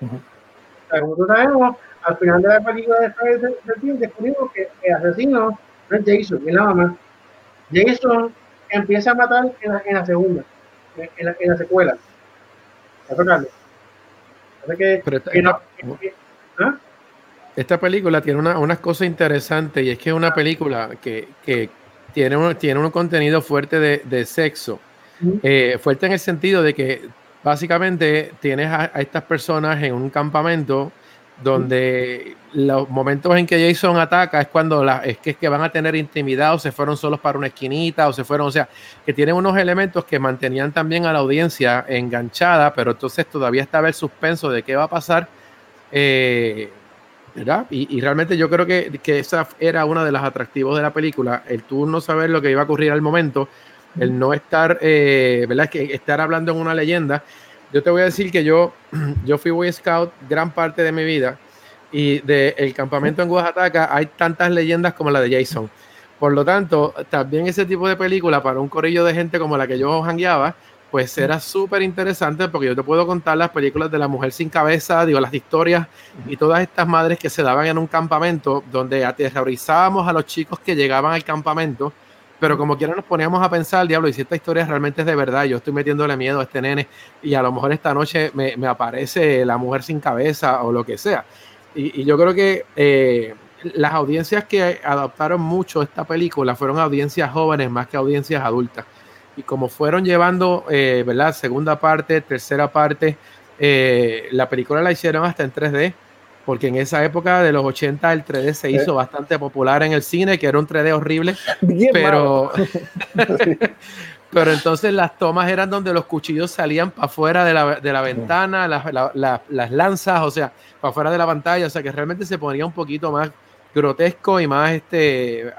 Uh -huh. o sea, como todos sabemos, al final de la película de Friday descubrimos que el asesino no es Jason, es la mamá. Jason empieza a matar en la, en la segunda, en la, en la secuela. Que, Pero esta, que no, que, ¿ah? Esta película tiene una, unas cosas interesantes y es que es una película que, que tiene un, tiene un contenido fuerte de, de sexo. Eh, fuerte en el sentido de que básicamente tienes a, a, estas personas en un campamento donde los momentos en que Jason ataca es cuando la, es, que, es que van a tener intimidad o se fueron solos para una esquinita o se fueron, o sea, que tienen unos elementos que mantenían también a la audiencia enganchada, pero entonces todavía estaba el suspenso de qué va a pasar. Eh, Y, realmente yo creo que, que, esa era una de los atractivos de la película, el tú no saber lo que iba a ocurrir al momento, el no estar, eh, ¿verdad? Que estar hablando en una leyenda. Yo te voy a decir que yo, yo fui Boy Scout gran parte de mi vida y del de campamento en Oaxaca hay tantas leyendas como la de Jason. Por lo tanto, también ese tipo de película para un corillo de gente como la que yo jangueaba, pues era súper interesante porque yo te puedo contar las películas de la mujer sin cabeza, digo, las historias y todas estas madres que se daban en un campamento donde aterrorizábamos a los chicos que llegaban al campamento, pero como quiera nos poníamos a pensar, diablo, y si esta historia realmente es de verdad, yo estoy metiéndole miedo a este nene y a lo mejor esta noche me, me aparece la mujer sin cabeza o lo que sea. Y, y yo creo que eh, las audiencias que adoptaron mucho esta película fueron audiencias jóvenes más que audiencias adultas y como fueron llevando, eh, ¿verdad? Segunda parte, tercera parte, eh, la película la hicieron hasta en 3D, porque en esa época de los 80 el 3D se hizo bastante popular en el cine, que era un 3D horrible, Bien pero... pero entonces las tomas eran donde los cuchillos salían para afuera de la, de la ventana, las, la, la, las lanzas, o sea, para afuera de la pantalla, o sea que realmente se ponía un poquito más grotesco y más este,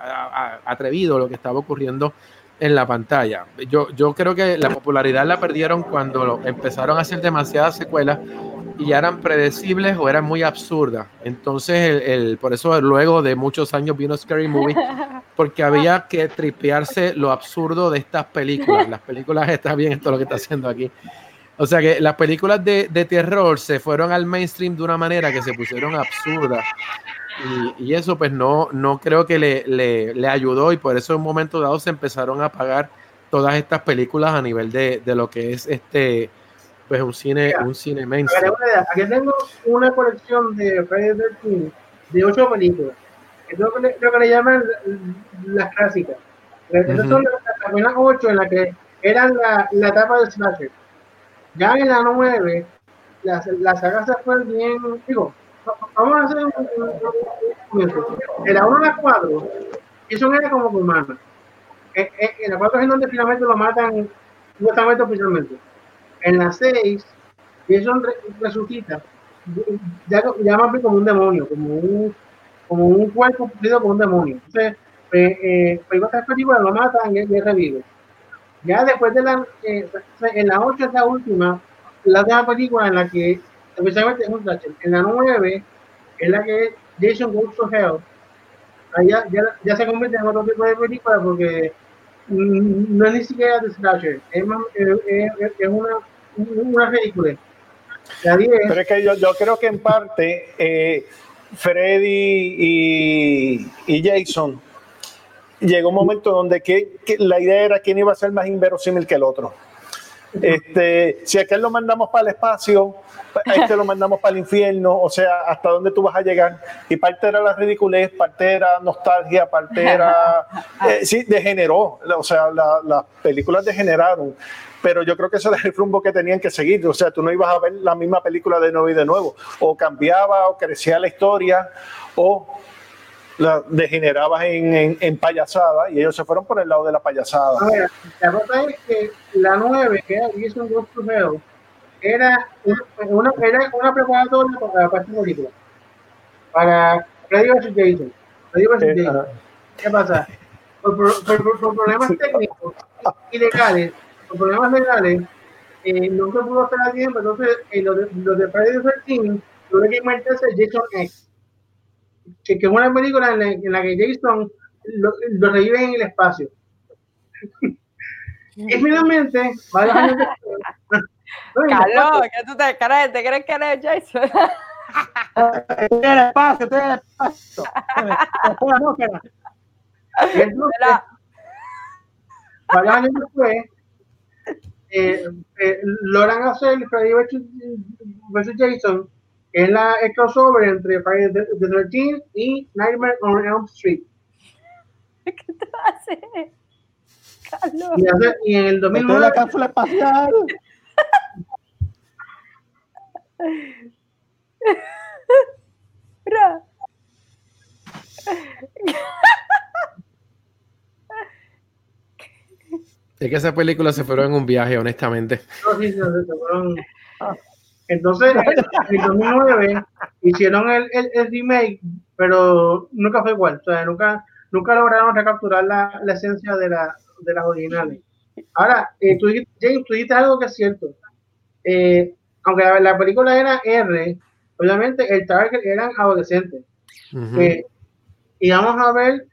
atrevido lo que estaba ocurriendo en la pantalla. Yo, yo creo que la popularidad la perdieron cuando empezaron a hacer demasiadas secuelas y ya eran predecibles o eran muy absurdas. Entonces, el, el, por eso luego de muchos años vino Scary Movie, porque había que tripearse lo absurdo de estas películas. Las películas, está bien esto lo que está haciendo aquí. O sea que las películas de, de terror se fueron al mainstream de una manera que se pusieron absurdas. Y, y, eso pues no, no creo que le, le, le, ayudó y por eso en un momento dado se empezaron a pagar todas estas películas a nivel de, de lo que es este pues un cine Mira, un cine mainstream. Aquí tengo una colección de Friday the 13 de ocho películas. Es lo que le, lo que le llaman las clásicas. Esas uh -huh. son las primeras ocho en las que eran la, la etapa del slasher. Ya en la nueve, la, la saga se fue bien, digo, vamos a hacer un, momento. En la 1 a la 4, eso era como humana. En, en la 4 es donde finalmente lo matan, supuestamente oficialmente. En la 6, eso resucita, ya, ya más como un demonio, como un, como un cuerpo cumplido con un demonio. Entonces, eh, eh, pues estas películas lo matan y, y revive. Ya después de la, eh, en la 8 es la última, la de la película en la que especialmente en un slasher. En la 9 es la que Jason Goes to Hell. Ya, ya, se convierte en otro tipo de película porque no es ni siquiera de slasher, es, es, es, es una, una película. Pero es que yo, yo creo que en parte eh, Freddy y, y, Jason llegó un momento donde que la idea era quién iba a ser más inverosímil que el otro. Este, si aquel lo mandamos para el espacio, a este lo mandamos para el infierno, o sea, hasta dónde tú vas a llegar. Y parte era la ridiculez, parte era nostalgia, parte era. Eh, sí, degeneró, o sea, las la películas degeneraron. Pero yo creo que ese era el rumbo que tenían que seguir. O sea, tú no ibas a ver la misma película de nuevo y de nuevo. O cambiaba, o crecía la historia, o la degenerabas en, en, payasada y ellos se fueron por el lado de la payasada. A ver, la cosa es que la 9, que era Jason Goes to Hell, era una, era una preparatoria para la parte película. Para Freddy vs. Jason. Freddy vs. Eh, Jason. ¿Qué pasa? Por, por, por, problemas técnicos y legales, por problemas legales, eh, no se pudo hacer a tiempo. Entonces, eh, los de, los de Friday the 13 tuvieron que inventarse Jason X que, que es una película en la, que Jason lo, lo, revive en el espacio. y finalmente, varios años después. Carlos, ¿qué tú te crees? ¿Te crees que eres Jason? estoy en el espacio, estoy en el espacio. varios años después, eh, eh, logran hacer Freddy vs. Jason es la el crossover entre Friday the, the 13 y Nightmare on Elm Street. ¿Qué te hace? Carlos. Y, hace, y en el 2009 la cápsula espacial. Es que esa película se fueron en un viaje, honestamente. No, sí, se fueron. Entonces, en el 2009 hicieron el, el, el, remake, pero nunca fue igual. O sea, nunca, nunca lograron recapturar la, la esencia de, la, de las originales. Ahora, eh, tú, James, tú dijiste algo que es cierto. Eh, aunque la, la, película era R, obviamente el target eran adolescentes. Uh -huh. eh, y vamos a ver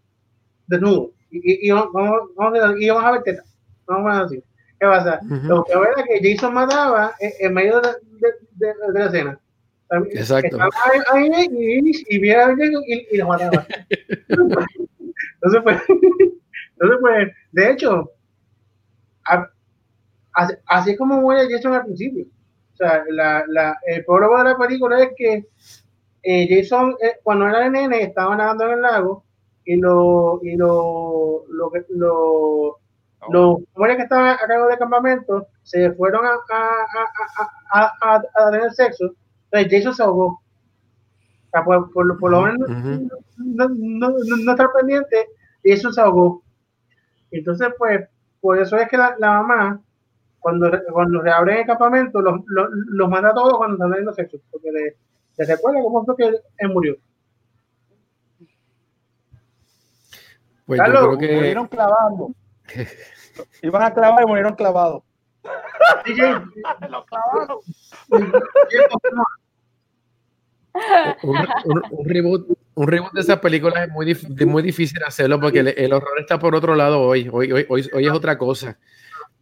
desnudo. Y, y, y, vamos, vamos, a, y vamos a ver teta. Vamos a decir. ¿Qué pasa? Uh -huh. Lo que era que Jason mataba en, en medio de, de, de, de, la escena. Exacto. Ahí, ahí, y, y, viera y, y lo mataba. entonces, pues, entonces, pues, de hecho, a, así, así es como muere Jason al principio. O sea, la, la, el prólogo de la película es que eh, Jason, eh, cuando era nene, estaba nadando en el lago y lo, y lo, lo, lo los hombres que estaban a cargo del campamento se fueron a, a, a, a, a tener sexo. Entonces Jason se ahogó. O sea, por, por, por, lo menos uh -huh. no, no, no, no, estar pendiente, Jason se ahogó. Entonces, pues, por eso es que la, la mamá, cuando, cuando reabren el campamento, los, los, los manda a todos cuando están teniendo sexo. Porque le, le recuerda cómo fue que él murió. Pues Carlos, yo creo que... murieron clavando. Iban a clavar y murieron clavados. Un, un, un, reboot, un reboot de esas películas es muy, muy difícil hacerlo porque el, el, horror está por otro lado hoy. Hoy, hoy, hoy, hoy es otra cosa.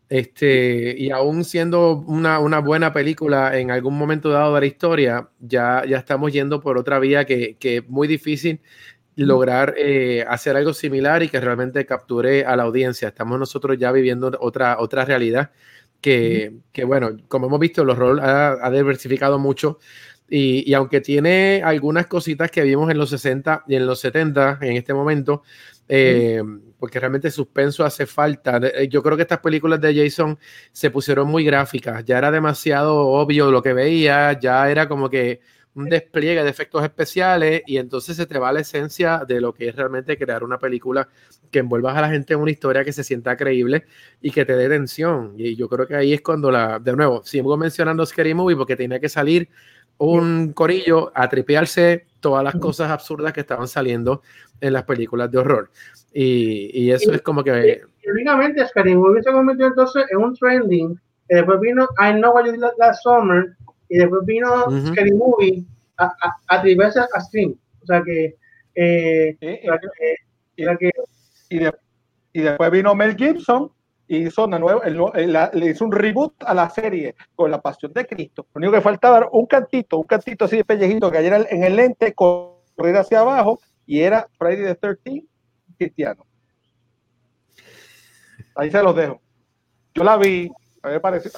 Este, y aún siendo una, una, buena película en algún momento dado de la historia, ya, ya estamos yendo por otra vía que, que es muy difícil lograr eh, hacer algo similar y que realmente capture a la audiencia. Estamos nosotros ya viviendo otra, otra realidad que, mm. que bueno, como hemos visto, el horror ha, ha diversificado mucho y, y, aunque tiene algunas cositas que vimos en los 60 y en los 70 en este momento, eh, mm. porque realmente suspenso hace falta. Eh, yo creo que estas películas de Jason se pusieron muy gráficas, ya era demasiado obvio lo que veía, ya era como que un despliegue de efectos especiales y entonces se te va la esencia de lo que es realmente crear una película que envuelvas a la gente en una historia que se sienta creíble y que te dé tensión. Y yo creo que ahí es cuando la, de nuevo, sigo mencionando Scary Movie porque tenía que salir un corillo a tripearse todas las cosas absurdas que estaban saliendo en las películas de horror. Y, y eso y, es como que... Únicamente Scary Movie se convirtió entonces en un trending. Después vino I Know What You Did Last Summer y después vino uh -huh. Scary Movie a, a, a atreverse a stream. O sea que. Eh, sí, o sea que, y, que y, de, y, después vino Mel Gibson y hizo, una nueva, el, el, le hizo un reboot a la serie con la pasión de Cristo. Lo único que faltaba era un cantito, un cantito así de pellejito que cayera en el lente, correr hacia abajo y era Friday the 13 cristiano. Ahí se los dejo. Yo la vi, a mí me pareció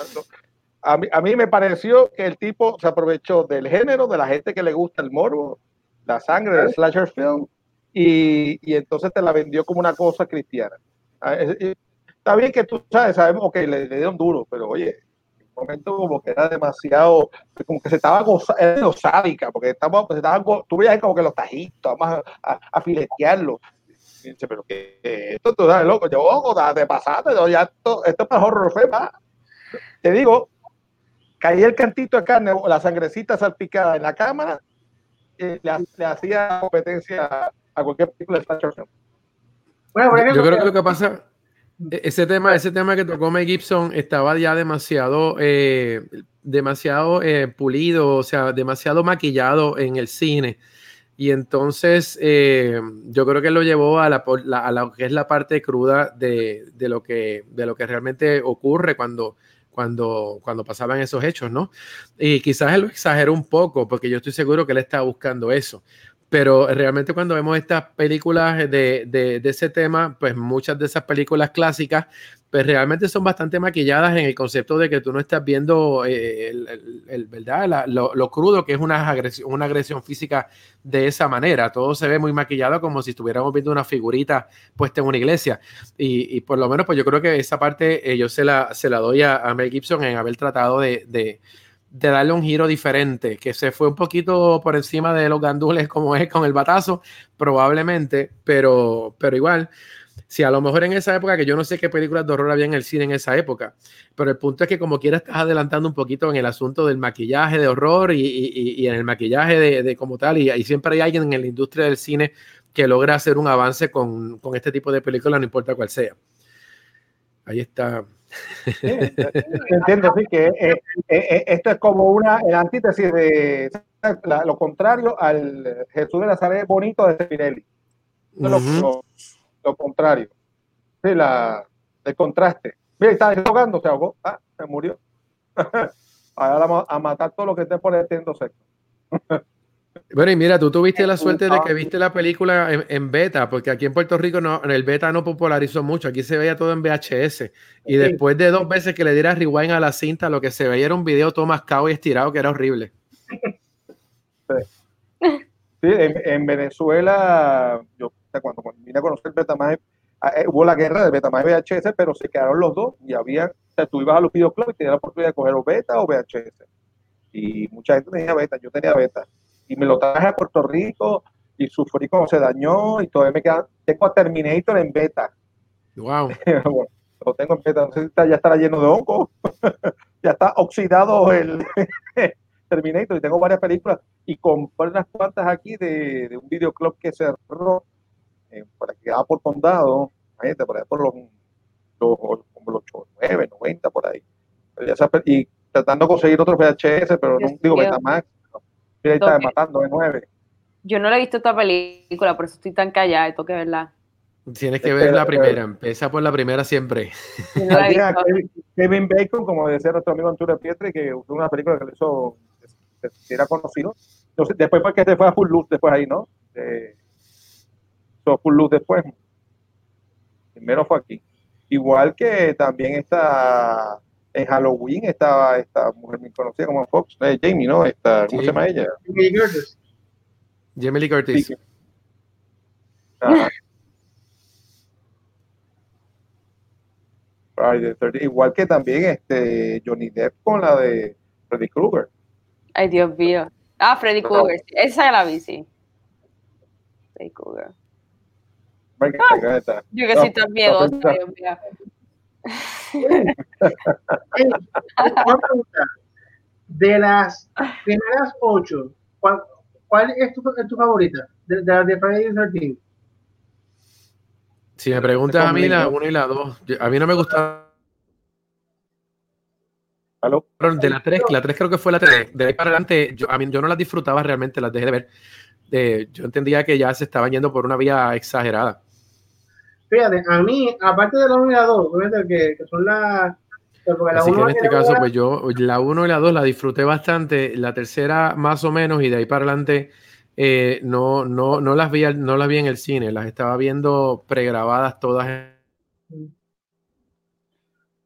a mí, a mí, me pareció que el tipo se aprovechó del género, de la gente que le gusta el morbo, la sangre del slasher film, y, y entonces te la vendió como una cosa cristiana. Ah, está bien que tú sabes, sabemos que le, le dieron duro, pero oye, momento como que era demasiado, como que se estaba gozando, sádica, porque estaba, pues, estaba, tú veías como que los tajitos, vamos a, a, filetearlo. pero que esto tú sabes, loco, yo, ojo, te pasaste, ya esto, es mejor, más. Te digo, caía el cantito de carne o la sangrecita salpicada en la cámara, eh, le, hacía competencia a cualquier película de Slasher Bueno, yo creo que lo que pasa, e-, ese tema, ese tema que tocó Mel Gibson estaba ya demasiado, eh, demasiado eh, pulido, o sea, demasiado maquillado en el cine. Y entonces yo creo que lo llevó a, la, a lo que es la parte cruda de, de, lo que, de lo que realmente ocurre cuando, cuando, cuando pasaban esos hechos, ¿no? Y quizás él lo exageró un poco, porque yo estoy seguro que él estaba buscando eso. Pero realmente cuando vemos estas películas de, de, de, ese tema, pues muchas de esas películas clásicas pues realmente son bastante maquilladas en el concepto de que tú no estás viendo eh, el, ¿verdad? lo, crudo que es una agresión, una agresión física de esa manera. Todo se ve muy maquillado como si estuviéramos viendo una figurita puesta en una iglesia. Y, por lo menos, pues yo creo que esa parte eh, yo se la, se la doy a, Mel Gibson en haber tratado de, de, de, darle un giro diferente, que se fue un poquito por encima de los gandules como es con el batazo, probablemente, pero, pero igual si a lo mejor en esa época, que yo no sé qué películas de horror había en el cine en esa época, pero el punto es que como quiera estás adelantando un poquito en el asunto del maquillaje de horror y, en el maquillaje de, como tal, y, siempre hay alguien en la industria del cine que logra hacer un avance con, este tipo de películas, no importa cuál sea. Ahí está. entiendo, sí, que eh, eh, eh, esto es como una, el antítesis de lo contrario al Jesús de Nazaret bonito de Spinelli lo contrario. Sí, la, el contraste. Mira, está ahogando, se ahogó, ah, se murió. Ahora vamos a matar todo lo que esté por el sexo. Bueno, y mira, tú tuviste la suerte de que viste la película en, beta, porque aquí en Puerto Rico no, en el beta no popularizó mucho, aquí se veía todo en VHS. Y después de dos veces que le diera rewind a la cinta, lo que se veía era un video todo mascado y estirado que era horrible. Sí, en, Venezuela, yo cuando, vine a conocer Betamax, ah, eh, hubo la guerra de Betamax y VHS, pero se quedaron los dos y había, o sea, tú ibas a los videoclubs y tenías la oportunidad de coger o beta o VHS. Y mucha gente tenía beta, yo tenía beta. Y me lo traje a Puerto Rico y sufrí como se dañó y todavía me queda, tengo a Terminator en beta. Wow. lo tengo en beta, no sé si ya estará lleno de hongo, ya está oxidado el Terminator y tengo varias películas y compré unas cuantas aquí de, de un videoclub que cerró eh, por aquí ah, por condado, gente, por ahí por los, los, como los 9, 90, por ahí. Y tratando de conseguir otro VHS, pero no digo Betamax. Mira, ahí está matando de 9. Yo no le he visto esta película, por eso estoy tan callada, tengo que verla. Tienes que ver la primera, empieza por la primera siempre. Kevin Bacon, como decía nuestro amigo Antonio Pietri, que usó una película que le hizo, que era conocido. Entonces, después fue que se fue a Full Luz, después ahí, ¿no? Eh, Full Luz después. Primero fue aquí. Igual que también está en Halloween estaba esta mujer muy conocida como Fox, eh, Jamie, ¿no? Esta, ¿Cómo se llama ella? Jamie Curtis. Jamie Lee Curtis. Igual que también este Johnny Depp con la de Freddy Krueger. Ay, Dios mío. Ah, Freddy Krueger. Esa es la vi, sí. Freddy Krueger. Ah, yo que sí tan miedosa, Dios mío. De las primeras ocho, ¿cuál, cuál es, tu, es, tu, favorita? De, de, de Friday the 13 Si me preguntas a mí, la 1 y la 2, a mí no me gusta. ¿Aló? De la 3, la 3 creo que fue la 3. De ahí para adelante, yo, a mí, yo no las disfrutaba realmente, las dejé de ver. Eh, yo entendía que ya se estaban yendo por una vía exagerada. Fíjate, a mí, aparte de la 1 y la 2, que, que son las Así que en este caso, pues yo la 1 y la 2 la disfruté bastante, la tercera más o menos, y de ahí para adelante eh, no, no, no, las vi, no las vi en el cine, las estaba viendo pregrabadas todas.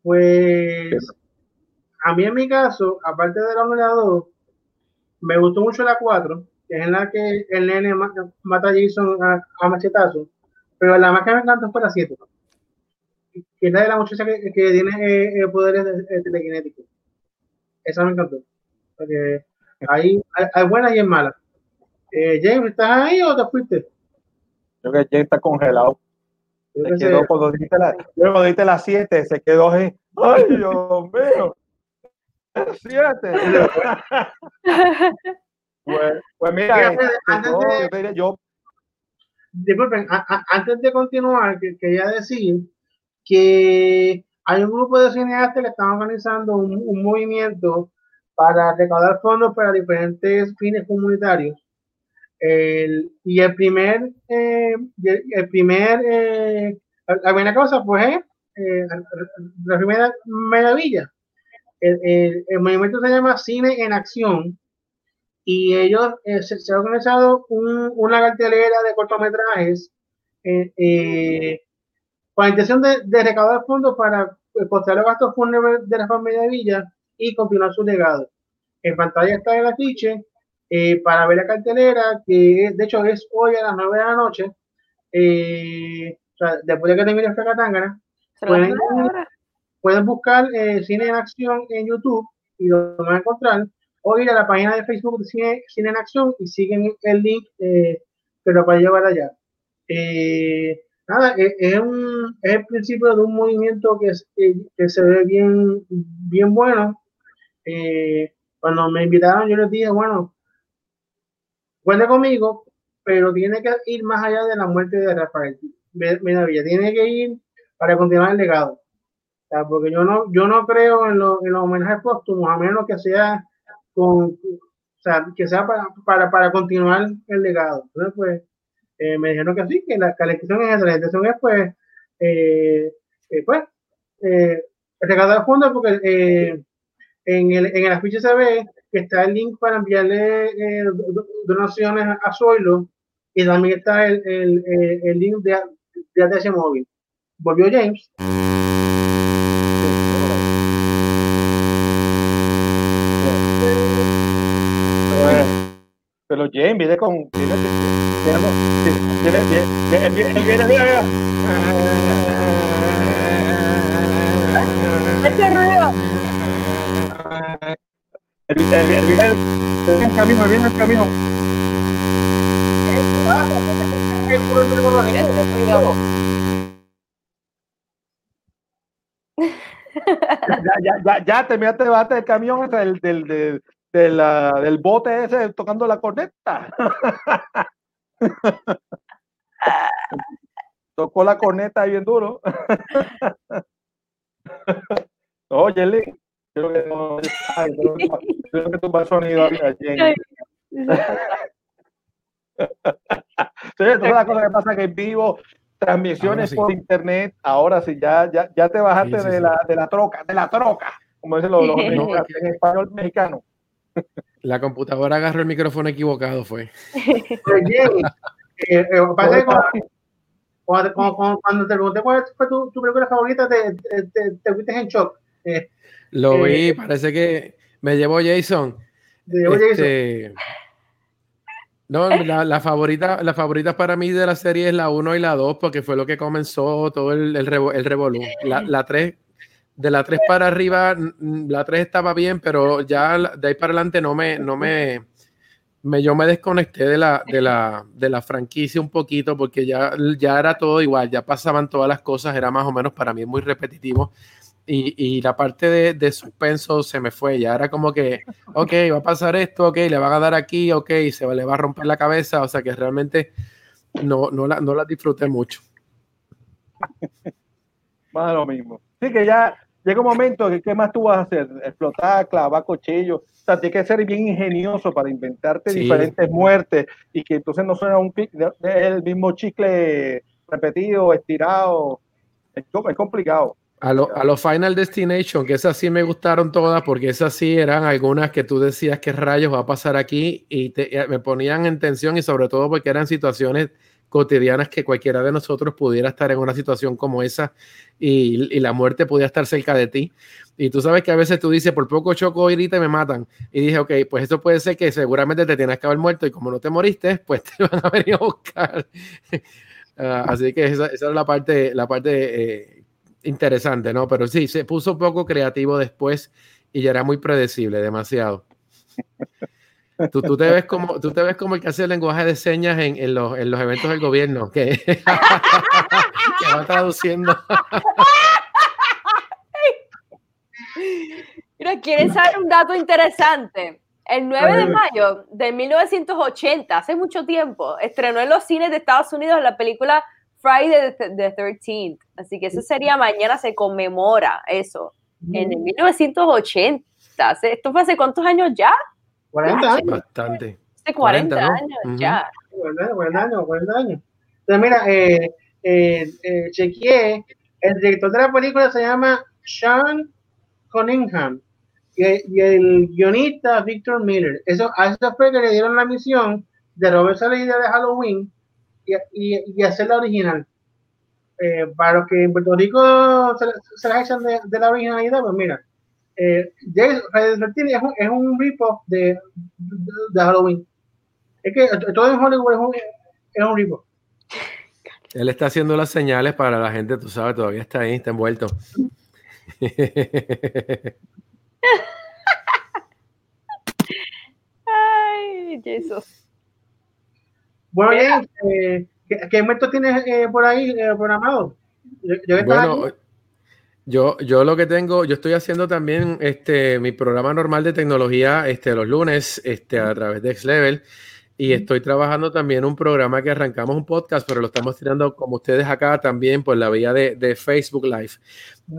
Pues a mí en mi caso, aparte de la 1 y la 2, me gustó mucho la 4, que es en la que el nene mata a Jason a, a machetazo pero la más que me encanta fue la 7. Que es la de la muchacha que, que tiene eh, eh poderes telekinéticos. esa me encantó. Porque hay, hay, buenas y hay malas. Eh, James, ¿estás ahí o te fuiste? Creo que James está congelado. Se quedó cuando dijiste la, dijiste las 7, se quedó ahí. ¡Ay, Dios mío! ¡Siete! pues, pues mira, este, antes de, yo, disculpen, antes de continuar, quería decir que hay un grupo de cineastas que están organizando un, movimiento para recaudar fondos para diferentes fines comunitarios. y el primer, eh, el primer, eh, la primera cosa pues la primera maravilla. El, movimiento se llama Cine en Acción y ellos se, ha organizado una cartelera de cortometrajes con la intención de, de recaudar fondos para postar los gastos fúnebres de la familia de Villa y continuar su legado. En pantalla está el afiche eh, para ver la cartelera, que de hecho es hoy a las 9 de la noche. Eh, o sea, después de que termine esta catángara, pueden, pueden, buscar eh, Cine en Acción en YouTube y lo van a encontrar. O ir a la página de Facebook de Cine, Cine en Acción y siguen el link que lo va a llevar allá. Eh, nada, es, es, un, es el principio de un movimiento que, que, se ve bien, bien bueno. Eh, cuando me invitaron, yo les dije, bueno, cuente conmigo, pero tiene que ir más allá de la muerte de Rafael tiene que ir para continuar el legado. porque yo no, yo no creo en, lo, en los homenajes póstumos, a menos que sea con, o sea, que sea para, para, para continuar el legado. Entonces, pues, eh, me dijeron que sí, que la calificación es la intención es pues, eh, eh, pues, eh, recaudar fondos porque en, el, en el afiche se ve que está el link para enviarle donaciones a, a y también está el, el, el link de, de ATH Móvil. Volvió James. Pero James viene con. Viene, viene, viene, viene, viene, viene, ¡Este ruido! Viene el camino, viene el camino. Ya, ya, ya, ya terminaste de bate el camión del, del, del, de la, del bote ese tocando la corneta. Tocó la corneta bien duro. Oye, Lee, creo que no. Creo que, el sonido Sí, entonces la cosa que pasa que en vivo, transmisiones sí. por internet, ahora sí, ya, ya, ya te bajaste sí, sí, de, la, de la troca, de la troca, como dicen los, los mexicanos, en español mexicano. La computadora agarró el micrófono equivocado, fue. Eh, eh, cuando, cuando, cuando, te pregunté cuál fue tu, tu película favorita, te, te, te, fuiste en shock. Eh, Lo vi, parece que me llevó Jason. Me llevó este, Jason. No, la, la, favorita, la favorita para mí de la serie es la 1 y la 2, porque fue lo que comenzó todo el, el, el revolú. La, la 3 de la 3 para arriba, la 3 estaba bien, pero ya de ahí para adelante no me, no me, yo me desconecté de la, de la, de la franquicia un poquito porque ya, ya era todo igual, ya pasaban todas las cosas, era más o menos para mí muy repetitivo. Y, y la parte de, de, suspenso se me fue, ya era como que, ok, va a pasar esto, ok, le van a dar aquí, ok, se le va a romper la cabeza, o sea que realmente no, no, la, no la disfruté mucho. Más lo mismo. Sí, que ya llega un momento que ¿qué más tú vas a hacer? Explotar, clavar cuchillos. O sea, tienes que ser bien ingenioso para inventarte sí. diferentes muertes y que entonces no suena un el mismo chicle repetido, estirado. Es, es complicado. A los a lo Final Destination, que esas sí me gustaron todas, porque esas sí eran algunas que tú decías qué rayos va a pasar aquí y te, me ponían en tensión y sobre todo porque eran situaciones cotidianas que cualquiera de nosotros pudiera estar en una situación como esa y, la muerte pudiera estar cerca de ti. Y tú sabes que a veces tú dices, por poco choco ahorita y me matan. Y dije, ok, pues eso puede ser que seguramente te tienes que haber muerto y como no te moriste, pues te van a venir a buscar. uh, así que esa, esa, es la parte, la parte eh, interesante, ¿no? Pero sí, se puso un poco creativo después y ya era muy predecible, demasiado. Tú, tú, te ves como, tú te ves como el que hace el lenguaje de señas en, en, los, en los, eventos del gobierno, que, que va traduciendo. Mira, ¿quieren saber un dato interesante? El 9 de mayo de 1980, hace mucho tiempo, estrenó en los cines de Estados Unidos la película Friday the 13th. Así que eso sería mañana, se conmemora eso. En el 1980. ¿Esto fue hace cuántos años ya? 40 años. Bastante. Hace 40, 40 ¿no? años uh -huh. ya. Buen año, buen año. Entonces, mira, eh, eh, eh, chequeé, el director de la película se llama Sean Cunningham y, y, el guionista Victor Miller. Eso, a eso fue que le dieron la misión de robarse la idea de Halloween y, y, y hacer la original. Eh, para los que en Puerto Rico se, se las echan de, de, la originalidad, pues mira, eh, 13 es un, es un rip-off de, de, de, Halloween. Es que todo en Hollywood es un, es un rip-off. Él está haciendo las señales para la gente, tú sabes, todavía está ahí, está envuelto. Ay, Jesús. Bueno, bien, eh, ¿qué, ¿qué método tienes eh, por ahí eh, programado? Yo, yo, bueno, yo, yo, lo que tengo, yo estoy haciendo también este, mi programa normal de tecnología este, los lunes este, a través de Xlevel y estoy trabajando también un programa que arrancamos un podcast, pero lo estamos tirando como ustedes acá también por la vía de, de Facebook Live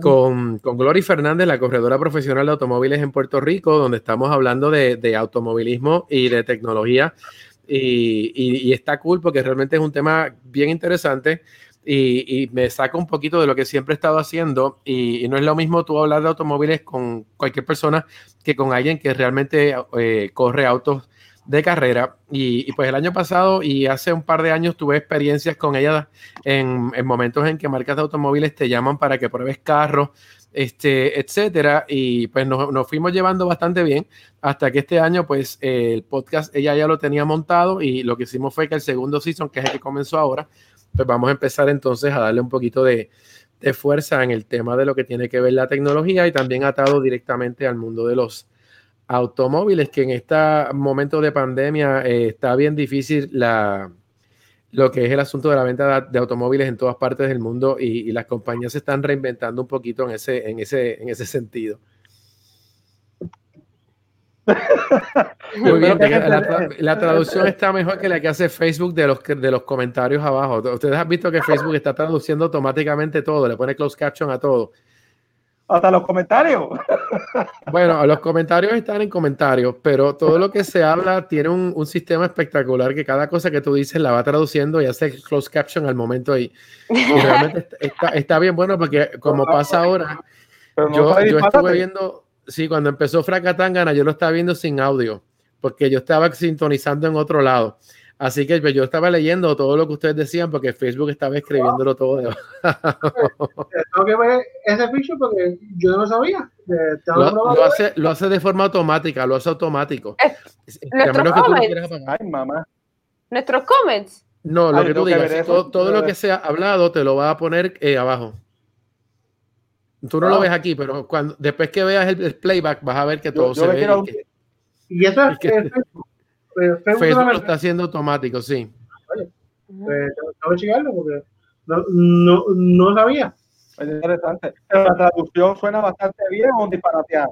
con, con Glory Fernández, la corredora profesional de automóviles en Puerto Rico, donde estamos hablando de, de automovilismo y de tecnología. Y, y, y, está cool porque realmente es un tema bien interesante y, y, me saca un poquito de lo que siempre he estado haciendo y, no es lo mismo tú hablar de automóviles con cualquier persona que con alguien que realmente eh, corre autos de carrera. Y, pues el año pasado y hace un par de años tuve experiencias con ella en, en momentos en que marcas de automóviles te llaman para que pruebes carros este, etcétera, y pues nos, nos, fuimos llevando bastante bien hasta que este año, pues eh, el podcast ella ya lo tenía montado y lo que hicimos fue que el segundo season, que es el que comenzó ahora, pues vamos a empezar entonces a darle un poquito de, de fuerza en el tema de lo que tiene que ver la tecnología y también atado directamente al mundo de los automóviles, que en este momento de pandemia eh, está bien difícil la, lo que es el asunto de la venta de, automóviles en todas partes del mundo y, y, las compañías se están reinventando un poquito en ese, en ese, en ese sentido. Muy bien, la, la, traducción está mejor que la que hace Facebook de los, de los comentarios abajo. Ustedes han visto que Facebook está traduciendo automáticamente todo, le pone closed caption a todo. Hasta los comentarios. Bueno, los comentarios están en comentarios, pero todo lo que se habla tiene un, un, sistema espectacular que cada cosa que tú dices la va traduciendo y hace closed caption al momento y, y realmente está, está, bien bueno porque como pasa ahora, yo estuve viendo, sí, cuando empezó Fracatangana yo lo estaba viendo sin audio porque yo estaba sintonizando en otro lado. Así que pues, yo estaba leyendo todo lo que ustedes decían porque Facebook estaba escribiéndolo todo. De... Tengo que ver ese ficho porque yo no lo sabía. Lo, lo, hace, lo hace de forma automática, lo hace automático. Es, nuestros comments. Ay, mamá. Nuestros comments. No, lo Ay, que tú digas, que todo, todo, lo que sea hablado te lo va a poner eh, abajo. Tú no lo ves aquí, pero cuando después que veas el, el, playback vas a ver que todo yo, se ve. Y, que, y eso es, que, Facebook, Facebook lo está haciendo automático, sí. Vale. Pues, tengo que checarlo porque no, no, no sabía. Es interesante. La traducción suena bastante bien o disparateada.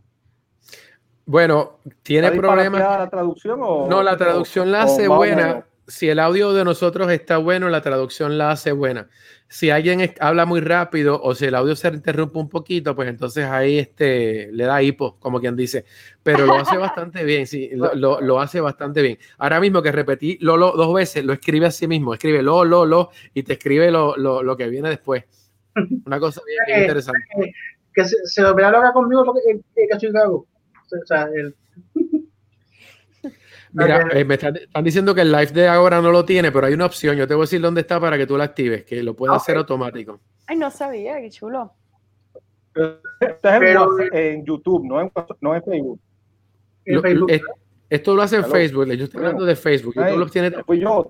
Bueno, tiene problemas. la traducción o No, la traducción la hace buena. Si el audio de nosotros está bueno, la traducción la hace buena si alguien habla muy rápido o si el audio se interrumpe un poquito, pues entonces ahí este, le da hipo, como quien dice. Pero lo hace bastante bien, sí, lo, lo, lo, hace bastante bien. Ahora mismo que repetí Lolo dos veces, lo escribe a sí mismo, escribe lo, lo, lo, y te escribe lo, lo, lo que viene después. Una cosa bien, bien interesante. Que, que se, se lo loca conmigo porque que, que Chicago. O sea, el... Mira, eh, me están, están, diciendo que el live de ahora no lo tiene, pero hay una opción. Yo te voy a decir dónde está para que tú la actives, que lo puedes okay. hacer automático. Ay, no sabía, qué chulo. Pero, en YouTube, no en, no en Facebook. Lo, Facebook. Es, esto lo hace en Facebook, yo estoy hablando de Facebook. Ay, lo tiene... pues yo.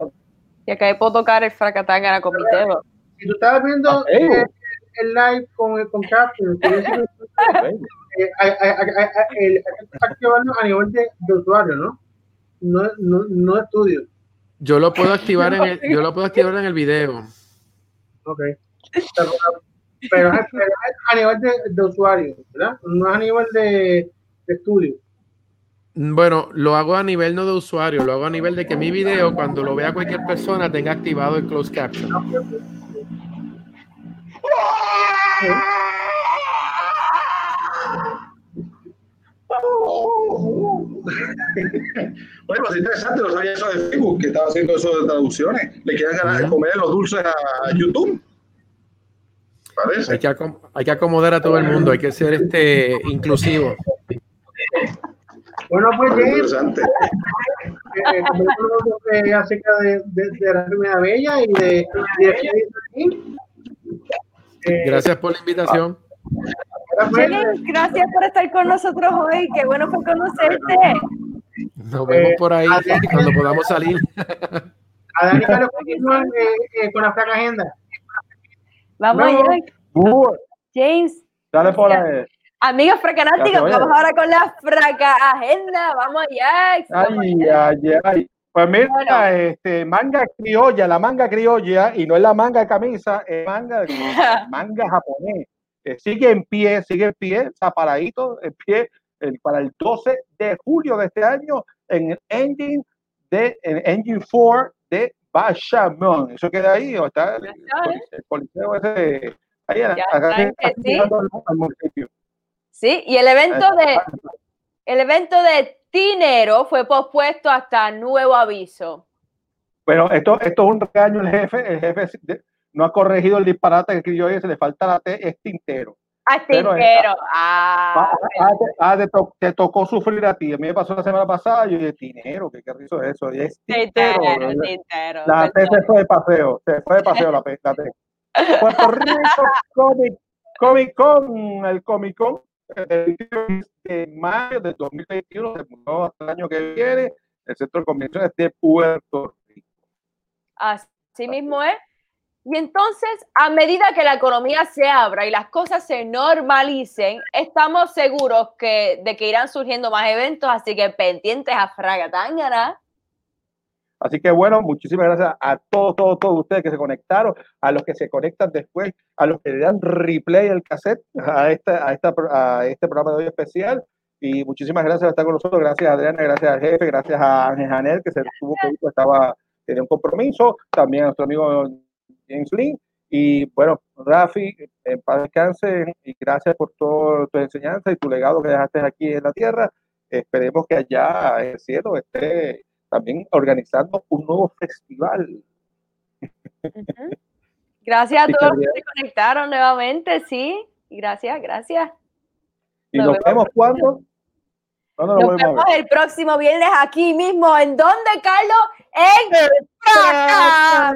Y acá puedo tocar el fracatanga con mi dedo. Si tú estabas viendo el, el, live con, con Captain, está activando a nivel de, de usuario, ¿no? No, no, no estudio. Yo lo puedo activar en el, yo lo puedo activar en el video. Ok. Pero, pero, es a nivel de, de, usuario, ¿verdad? No es a nivel de, de estudio. Bueno, lo hago a nivel no de usuario, lo hago a nivel de que mi video, cuando lo vea cualquier persona, tenga activado el closed caption. bueno, pues interesante, no sabía eso de Facebook, que estaba haciendo eso de traducciones. Le quieren ganar, comer los dulces a YouTube. Parece. Hay que, hay que acomodar a todo el mundo, hay que ser este inclusivo. Bueno, pues James, eh, eh, acerca de, de, de, la primera bella y de, de eh, Gracias por la invitación. James, gracias por estar con nosotros hoy. Qué bueno fue conocerte. Nos vemos por ahí cuando podamos salir. A Dani Carlos con la fraca agenda. Vamos allá. James. Dale por ahí. Amigos fracanáticos, vamos ahora con la fraca agenda. Vamos allá. Ay, ay, ay. Pues mira, este, manga criolla, la manga criolla, y no es la manga de camisa, es manga, manga japonés. Sigue en pie, sigue en pie, está paradito, en pie, el, para el 12 de julio de este año en el engine de en Engine 4 de Bashamon. Eso queda ahí, o está el, el, coliseo ese, ahí acá, acá, al municipio. Sí, y el evento de el evento de Tinero fue pospuesto hasta nuevo aviso. Pero esto, esto es un regaño el jefe, el jefe no ha corregido el disparate que escribió hoy, se le falta la T, es tintero. Ah, tintero. Ah, ah, ah te, te, tocó sufrir a ti. A mí me pasó la semana pasada y yo dije, tinero, ¿qué, qué rizo es eso? es tintero. tintero la T se fue de paseo, se fue de paseo la, la T. Puerto Rico Comic, Comic Con, el Comic Con en mayo de 2021, hasta el año que viene, el centro de convenciones de Puerto Rico. Así mismo es. Y entonces, a medida que la economía se abra y las cosas se normalicen, estamos seguros que, de que irán surgiendo más eventos, así que pendientes a Fragatangana. Así que bueno, muchísimas gracias a todos, todos, todos ustedes que se conectaron, a los que se conectan después, a los que le dan replay al cassette a, esta, a, esta, a este programa de hoy especial. Y muchísimas gracias por estar con nosotros. Gracias a Adriana, gracias al jefe, gracias a Ángel Janel, que se tuvo que estaba, tenía un compromiso. También a nuestro amigo James Lynn. Y bueno, Rafi, en paz descanse y gracias por toda tu enseñanza y tu legado que dejaste aquí en la tierra. Esperemos que allá en el cielo esté también organizando un nuevo festival. Gracias a todos los que se conectaron nuevamente, sí. Gracias, gracias. ¿Y nos, vemos lo Nos vemos el próximo viernes aquí mismo. ¿En dónde, Carlos? En Praca.